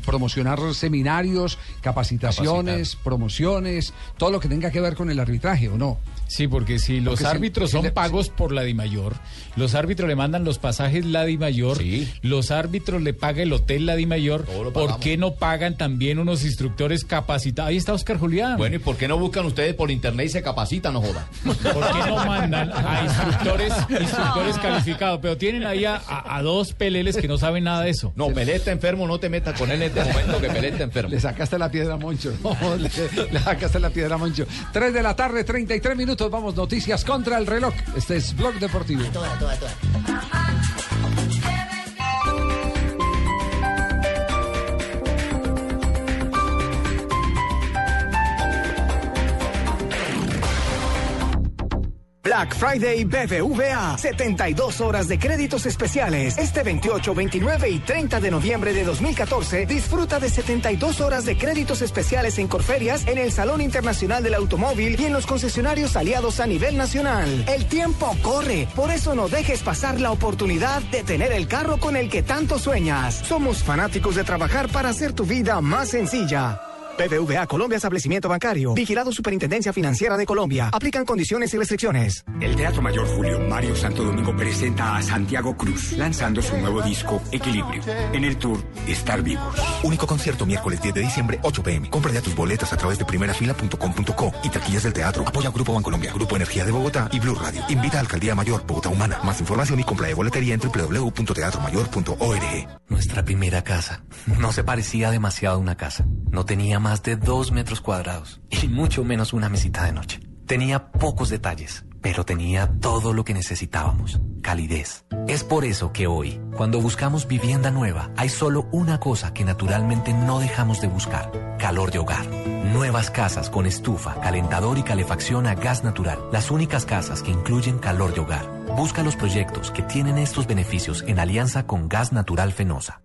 promocionar seminarios, capacitaciones, promociones, todo lo que tenga que ver con el arbitraje, ¿o no? Sí, porque si los Porque árbitros si son le- pagos por la DIMAYOR, los árbitros le mandan los pasajes la DIMAYOR, los árbitros le paga el hotel la DIMAYOR, ¿por qué no pagan también unos instructores capacitados? Ahí está Oscar Julián. Bueno, ¿y por qué no buscan ustedes por internet y se capacitan, no jodan? ¿Por qué no mandan a instructores, instructores calificados? Pero tienen ahí a, a- a dos peleles que no saben nada de eso. No, Pelé está enfermo, no te metas con él en este momento, que Pelé está enfermo. Le sacaste la piedra a Moncho. No, le, le sacaste la piedra a Moncho. 3 de la tarde, 33 minutos. Vamos, noticias contra el reloj. Este es Blog Deportivo. Black Friday BBVA. 72 horas de créditos especiales. Este 28, 29 y 30 de noviembre de 2014, disfruta de 72 horas de créditos especiales en Corferias, en el Salón Internacional del Automóvil y en los concesionarios aliados a nivel nacional. El tiempo corre, por eso no dejes pasar la oportunidad de tener el carro con el que tanto sueñas. Somos fanáticos de trabajar para hacer tu vida más sencilla. BBVA Colombia Establecimiento Bancario. Vigilado Superintendencia Financiera de Colombia. Aplican condiciones y restricciones. El Teatro Mayor Julio Mario Santo Domingo presenta a Santiago Cruz lanzando su nuevo disco Equilibrio en el tour Estar Vivos. Único concierto miércoles 10 de diciembre, 8 pm. Compra ya tus boletas a través de primerafila.com.co y taquillas del teatro. Apoya Grupo Bancolombia, Grupo Energía de Bogotá y Blue Radio. Invita a Alcaldía Mayor, Bogotá Humana. Más información y compra de boletería en www.teatromayor.org. Nuestra primera casa no se parecía demasiado a una casa. No tenía más de dos metros cuadrados y mucho menos una mesita de noche. Tenía pocos detalles, pero tenía todo lo que necesitábamos. Calidez. Es por eso que hoy, cuando buscamos vivienda nueva, hay solo una cosa que naturalmente no dejamos de buscar. Calor de hogar. Nuevas casas con estufa, calentador y calefacción a gas natural. Las únicas casas que incluyen calor de hogar. Busca los proyectos que tienen estos beneficios en alianza con Gas Natural Fenosa.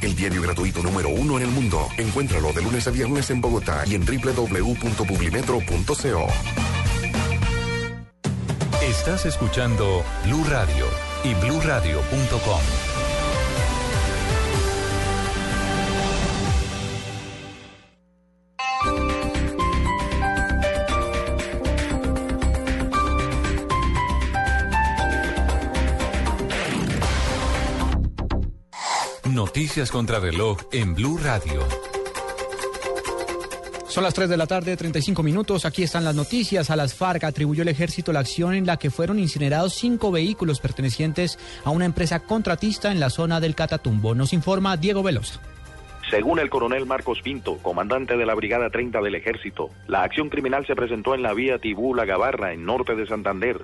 El diario gratuito número uno en el mundo. Encuéntralo de lunes a viernes en Bogotá y en www.publimetro.co. Estás escuchando Blue Radio y bluradio.com. Noticias contra reloj en Blue Radio. Son las 3 de la tarde, 35 minutos. Aquí están las noticias. A las FARC atribuyó el ejército la acción en la que fueron incinerados cinco vehículos pertenecientes a una empresa contratista en la zona del Catatumbo. Nos informa Diego Velosa. Según el coronel Marcos Pinto, comandante de la Brigada 30 del Ejército, la acción criminal se presentó en la vía Tibú-La Gabarra, en norte de Santander.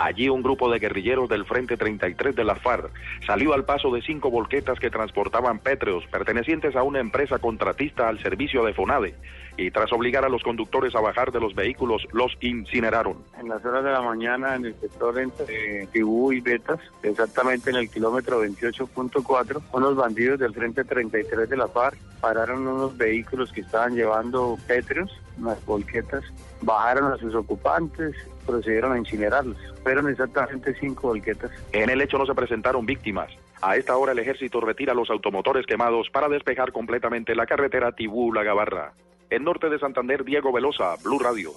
Allí un grupo de guerrilleros del Frente 33 de la FARC salió al paso de cinco volquetas que transportaban pétreos pertenecientes a una empresa contratista al servicio de FONADE y tras obligar a los conductores a bajar de los vehículos los incineraron. en las horas de la mañana en el sector entre Tibú y Betas, exactamente en el kilómetro 28.4, unos bandidos del Frente 33 de la FARC pararon unos vehículos que estaban llevando pétreos, unas volquetas, bajaron a sus ocupantes, procedieron a incinerarlos. Fueron exactamente cinco volquetas. En el hecho no se presentaron víctimas. A esta hora el ejército retira los automotores quemados para despejar completamente la carretera Tibú-La Gabarra. En norte de Santander, Diego Velosa, Blue Radio.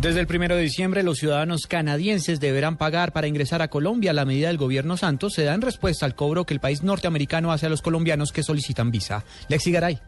Desde el primero de diciembre, los ciudadanos canadienses deberán pagar para ingresar a Colombia. La medida del gobierno Santos se da en respuesta al cobro que el país norteamericano hace a los colombianos que solicitan visa. Lexi Garay.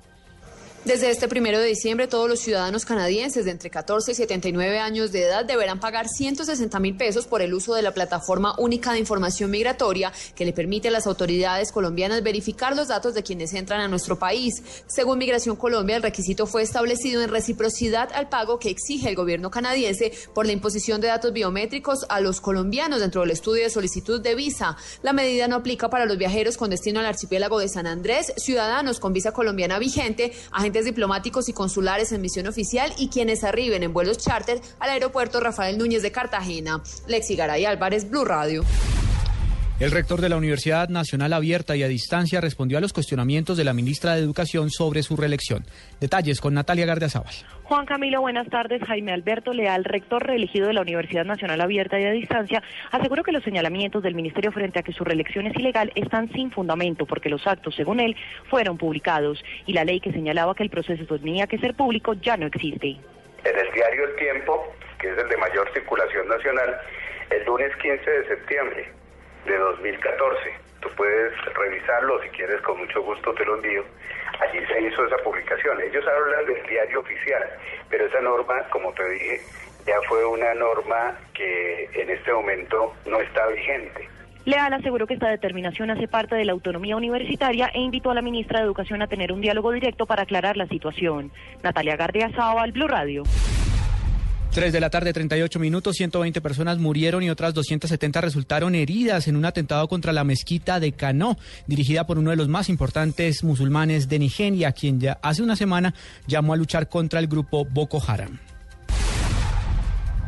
Desde este primero de diciembre, todos los ciudadanos canadienses de entre 14 y 79 años de edad deberán pagar 160 mil pesos por el uso de la plataforma única de información migratoria que le permite a las autoridades colombianas verificar los datos de quienes entran a nuestro país. Según Migración Colombia, el requisito fue establecido en reciprocidad al pago que exige el gobierno canadiense por la imposición de datos biométricos a los colombianos dentro del estudio de solicitud de visa. La medida no aplica para los viajeros con destino al archipiélago de San Andrés, ciudadanos con visa colombiana vigente, agentes diplomáticos y consulares en misión oficial y quienes arriben en vuelos charter al aeropuerto Rafael Núñez de Cartagena. Lexi Garay Álvarez, Blue Radio. El rector de la Universidad Nacional Abierta y a Distancia respondió a los cuestionamientos de la ministra de Educación sobre su reelección. Detalles con Natalia Gardiazabal. Juan Camilo, buenas tardes. Jaime Alberto Leal, rector reelegido de la Universidad Nacional Abierta y a Distancia, aseguró que los señalamientos del Ministerio frente a que su reelección es ilegal están sin fundamento porque los actos, según él, fueron publicados y la ley que señalaba que el proceso tenía que ser público ya no existe. En el diario El Tiempo, que es el de mayor circulación nacional, el lunes 15 de septiembre de 2014. Tú puedes revisarlo si quieres, con mucho gusto te lo envío. Allí se hizo esa publicación. Ellos hablan del diario oficial, pero esa norma, como te dije, ya fue una norma que en este momento no está vigente. Leal aseguró que esta determinación hace parte de la autonomía universitaria e invitó a la ministra de Educación a tener un diálogo directo para aclarar la situación. Natalia Gardia al Blue Radio. 3 de la tarde, 38 minutos, 120 personas murieron y otras 270 resultaron heridas en un atentado contra la mezquita de Cano, dirigida por uno de los más importantes musulmanes de Nigeria, quien ya hace una semana llamó a luchar contra el grupo Boko Haram.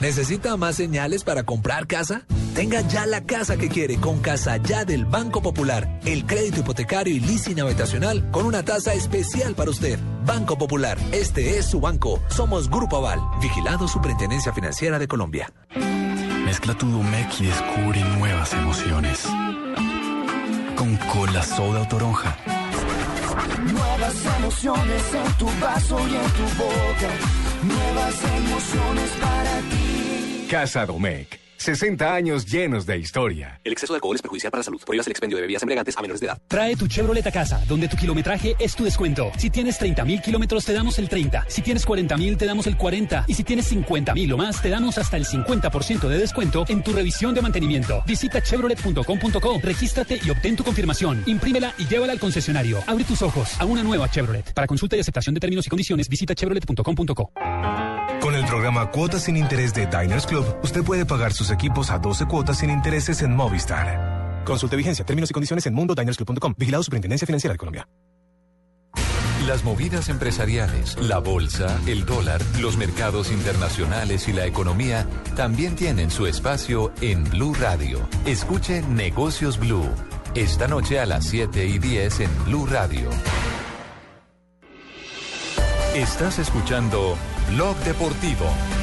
¿Necesita más señales para comprar casa? Tenga ya la casa que quiere con Casa Ya del Banco Popular. El crédito hipotecario y leasing habitacional con una tasa especial para usted. Banco Popular, este es su banco. Somos Grupo Aval, vigilado Superintendencia Financiera de Colombia. Mezcla tu Domec y descubre nuevas emociones. Con cola soda o toronja. Nuevas emociones en tu vaso y en tu boca. Nuevas emociones para ti. Casa Domec. 60 años llenos de historia. El exceso de alcohol es perjudicial para la salud. Prohíbas el expendio de bebidas embriagantes a menores de edad. Trae tu Chevrolet a casa, donde tu kilometraje es tu descuento. Si tienes 30 mil kilómetros, te damos el 30. Si tienes 40 mil, te damos el 40. Y si tienes 50 mil o más, te damos hasta el 50% de descuento en tu revisión de mantenimiento. Visita chevrolet.com.co, regístrate y obtén tu confirmación. Imprímela y llévala al concesionario. Abre tus ojos a una nueva Chevrolet. Para consulta y aceptación de términos y condiciones, visita chevrolet.com.co. Con el programa Cuotas sin Interés de Diners Club, usted puede pagar sus equipos a 12 cuotas sin intereses en Movistar. Consulte vigencia, términos y condiciones en mundodinersclub.com. Vigilado Superintendencia Financiera de Colombia. Las movidas empresariales, la bolsa, el dólar, los mercados internacionales y la economía también tienen su espacio en Blue Radio. Escuche Negocios Blue. Esta noche a las 7 y 10 en Blue Radio. Estás escuchando Blog Deportivo.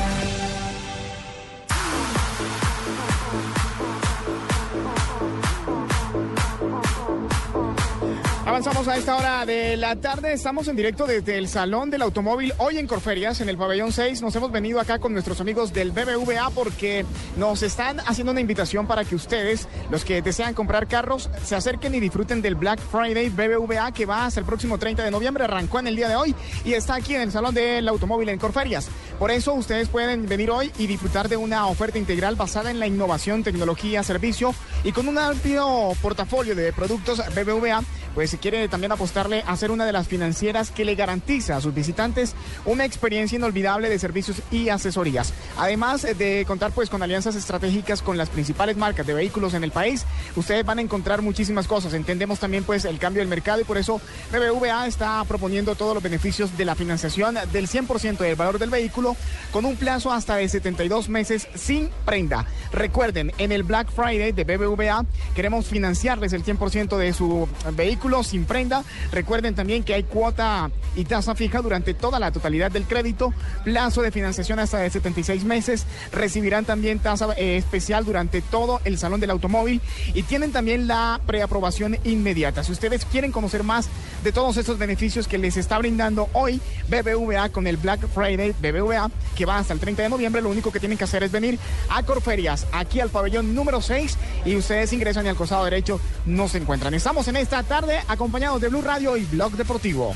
Avanzamos a esta hora de la tarde. Estamos en directo desde el Salón del Automóvil hoy en Corferias, en el pabellón 6. Nos hemos venido acá con nuestros amigos del BBVA porque nos están haciendo una invitación para que ustedes, los que desean comprar carros, se acerquen y disfruten del Black Friday BBVA que va hasta el próximo 30 de noviembre. Arrancó en el día de hoy y está aquí en el Salón del Automóvil en Corferias. Por eso ustedes pueden venir hoy y disfrutar de una oferta integral basada en la innovación, tecnología, servicio y con un amplio portafolio de productos BBVA pues si quiere también apostarle a ser una de las financieras que le garantiza a sus visitantes una experiencia inolvidable de servicios y asesorías. Además de contar pues con alianzas estratégicas con las principales marcas de vehículos en el país, ustedes van a encontrar muchísimas cosas. Entendemos también pues el cambio del mercado y por eso BBVA está proponiendo todos los beneficios de la financiación del 100% del valor del vehículo con un plazo hasta de 72 meses sin prenda. Recuerden, en el Black Friday de BBVA. Queremos financiarles el 100% de su vehículo sin prenda. Recuerden también que hay cuota y tasa fija durante toda la totalidad del crédito, plazo de financiación hasta de 76 meses. Recibirán también tasa eh, especial durante todo el salón del automóvil y tienen también la preaprobación inmediata. Si ustedes quieren conocer más de todos estos beneficios que les está brindando hoy BBVA con el Black Friday BBVA que va hasta el 30 de noviembre, lo único que tienen que hacer es venir a Corferias, aquí al pabellón número 6 y ustedes ingresan y al costado derecho no se encuentran. Estamos en esta tarde acompañados de Blue Radio y Blog Deportivo.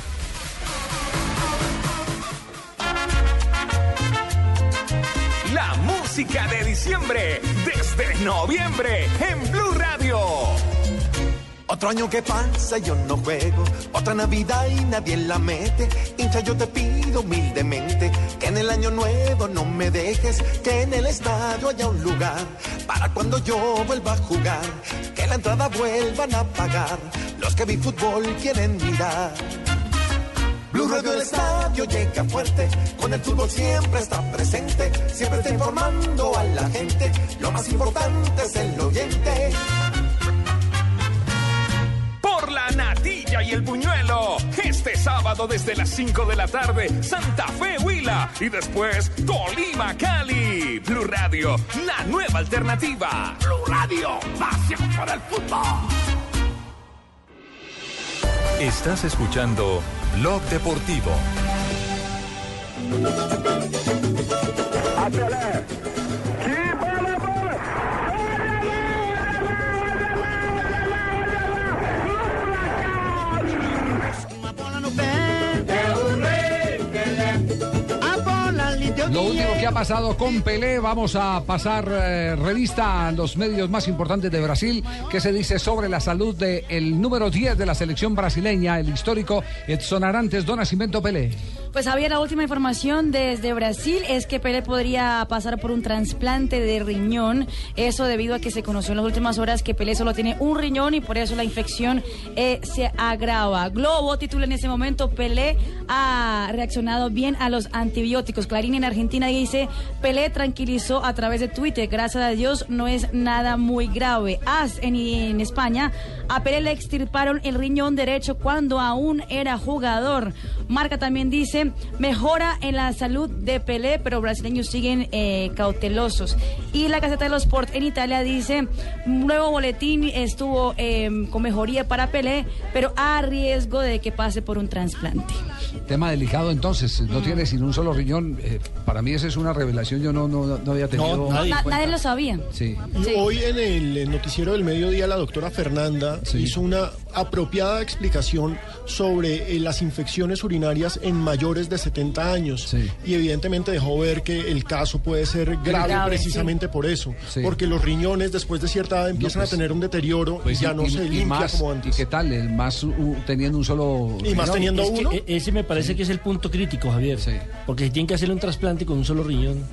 La música de diciembre desde noviembre en Blue Radio. Otro año que pasa y yo no juego, otra Navidad y nadie la mete. Hincha, yo te pido humildemente que en el año nuevo no me dejes, que en el estadio haya un lugar para cuando yo vuelva a jugar, que la entrada vuelvan a pagar los que mi fútbol quieren mirar. Blue Radio del estadio llega fuerte, con el fútbol siempre está presente, siempre está informando a la gente, lo más importante es el oyente. Y el buñuelo, este sábado desde las 5 de la tarde, Santa Fe Huila y después Tolima Cali. Blue Radio, la nueva alternativa. Blue Radio, pasión por el fútbol. Estás escuchando Blog Deportivo. Lo que ha pasado con Pelé, vamos a pasar eh, revista a los medios más importantes de Brasil, que se dice sobre la salud del número 10 de la selección brasileña, el histórico Edson Arantes Don Nascimento Pelé. Pues había la última información desde Brasil es que Pelé podría pasar por un trasplante de riñón. Eso debido a que se conoció en las últimas horas que Pelé solo tiene un riñón y por eso la infección eh, se agrava. Globo titula en ese momento Pelé ha reaccionado bien a los antibióticos. Clarín en Argentina dice Pelé tranquilizó a través de Twitter. Gracias a Dios no es nada muy grave. As en, en España a Pelé le extirparon el riñón derecho cuando aún era jugador. Marca también dice mejora en la salud de Pelé, pero brasileños siguen eh, cautelosos. Y la Gaceta de los Sport en Italia dice, nuevo boletín estuvo eh, con mejoría para Pelé, pero a riesgo de que pase por un trasplante. Tema delicado entonces, no tiene sin un solo riñón. eh, para mí esa es una revelación, yo no, no, no había tenido... Na- nadie lo sabía. Sí. Hoy en el noticiero del mediodía la doctora Fernanda hizo una apropiada explicación sobre eh, las infecciones urinarias en mayores de 70 años y evidentemente dejó ver que el caso puede ser grave, Grave, precisamente por eso, Sí. porque los riñones después de cierta edad empiezan pues, a tener un deterioro Pues y ya y- no y- se y limpia más- como antes. ¿Y qué tal? El más uh, teniendo un solo... Y más riñón. teniendo Es que e- ese me parece que es el punto crítico, Javier. Porque tienen que hacerle un trasplante con un solo riñón.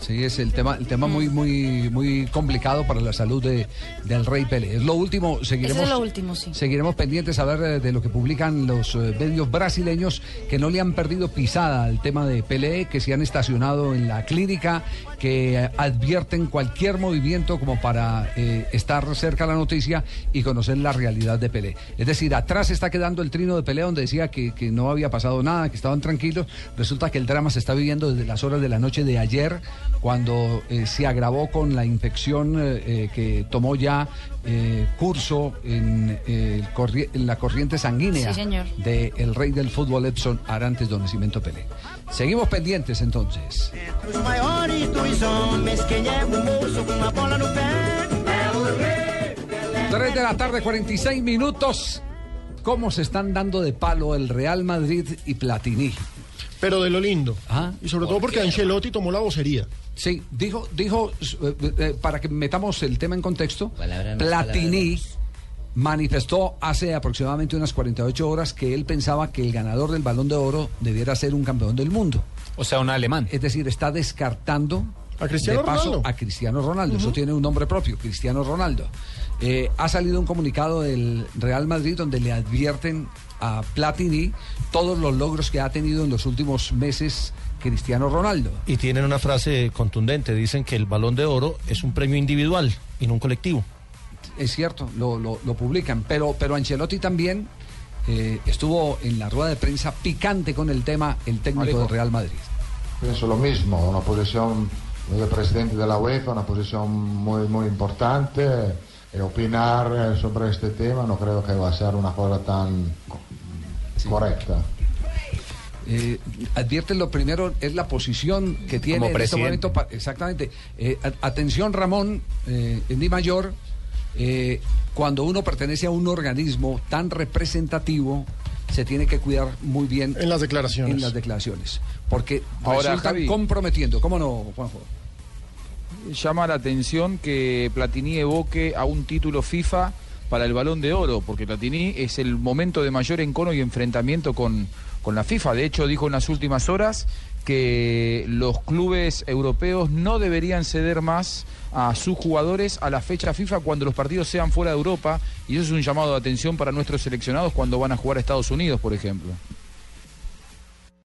Sí, es el tema, el tema muy, muy, muy complicado para la salud de, del Rey Pelé. Es lo último, seguiremos. Eso es lo último, sí. Seguiremos pendientes a ver eh, de lo que publican los eh, medios brasileños que no le han perdido pisada al tema de Pelé, que se han estacionado en la clínica, que advierten cualquier movimiento como para eh, estar cerca a la noticia y conocer la realidad de Pelé. Es decir, atrás está quedando el trino de Pelé donde decía que, que no había pasado nada, que estaban tranquilos. Resulta que el drama se está viviendo desde las horas de la noche de ayer, cuando eh, se agravó con la infección eh, eh, que tomó ya eh, curso en, eh, el corri- en la corriente sanguínea Sí, del rey del fútbol Edson Arantes Don Nascimento Pelé. Seguimos pendientes entonces. 3 de la tarde, 46 minutos. ¿Cómo se están dando de palo el Real Madrid y Platini? Pero de lo lindo. y sobre todo porque Ancelotti tomó la vocería. Sí, dijo, dijo eh, eh, para que metamos el tema en contexto, Platini manifestó hace aproximadamente unas 48 horas que él pensaba que el ganador del Balón de Oro debiera ser un campeón del mundo. O sea, un alemán. Es decir, está descartando A Cristiano de paso Ronaldo. a Cristiano Ronaldo. Eso tiene un nombre propio, Cristiano Ronaldo. Eh, ha salido un comunicado del Real Madrid donde le advierten a Platini todos los logros que ha tenido en los últimos meses Cristiano Ronaldo. Y tienen una frase contundente, dicen que el balón de oro es un premio individual y no un colectivo. Es cierto, lo, lo, lo publican, pero, pero Ancelotti también eh, estuvo en la rueda de prensa picante con el tema, el técnico del Real Madrid. Pienso lo mismo, una posición de presidente de la UEFA, una posición muy, muy importante. Y opinar eh, sobre este tema no creo que va a ser una cosa tan correcta. Eh, advierten lo primero es la posición que tiene Como en este momento. pa- exactamente. Eh, a- atención, Ramón, eh, en Di Mayor, eh, cuando uno pertenece a un organismo tan representativo, se tiene que cuidar muy bien En las declaraciones. en las declaraciones, porque Ahora, resultan Javi. comprometiendo. ¿Cómo no, Juanjo? llama la atención que Platini evoque a un título FIFA para el Balón de Oro, porque Platini es el momento de mayor encono y enfrentamiento con, con la FIFA. De hecho, dijo en las últimas horas que los clubes europeos no deberían ceder más a sus jugadores a la fecha FIFA cuando los partidos sean fuera de Europa, y eso es un llamado de atención para nuestros seleccionados cuando van a jugar a Estados Unidos, por ejemplo.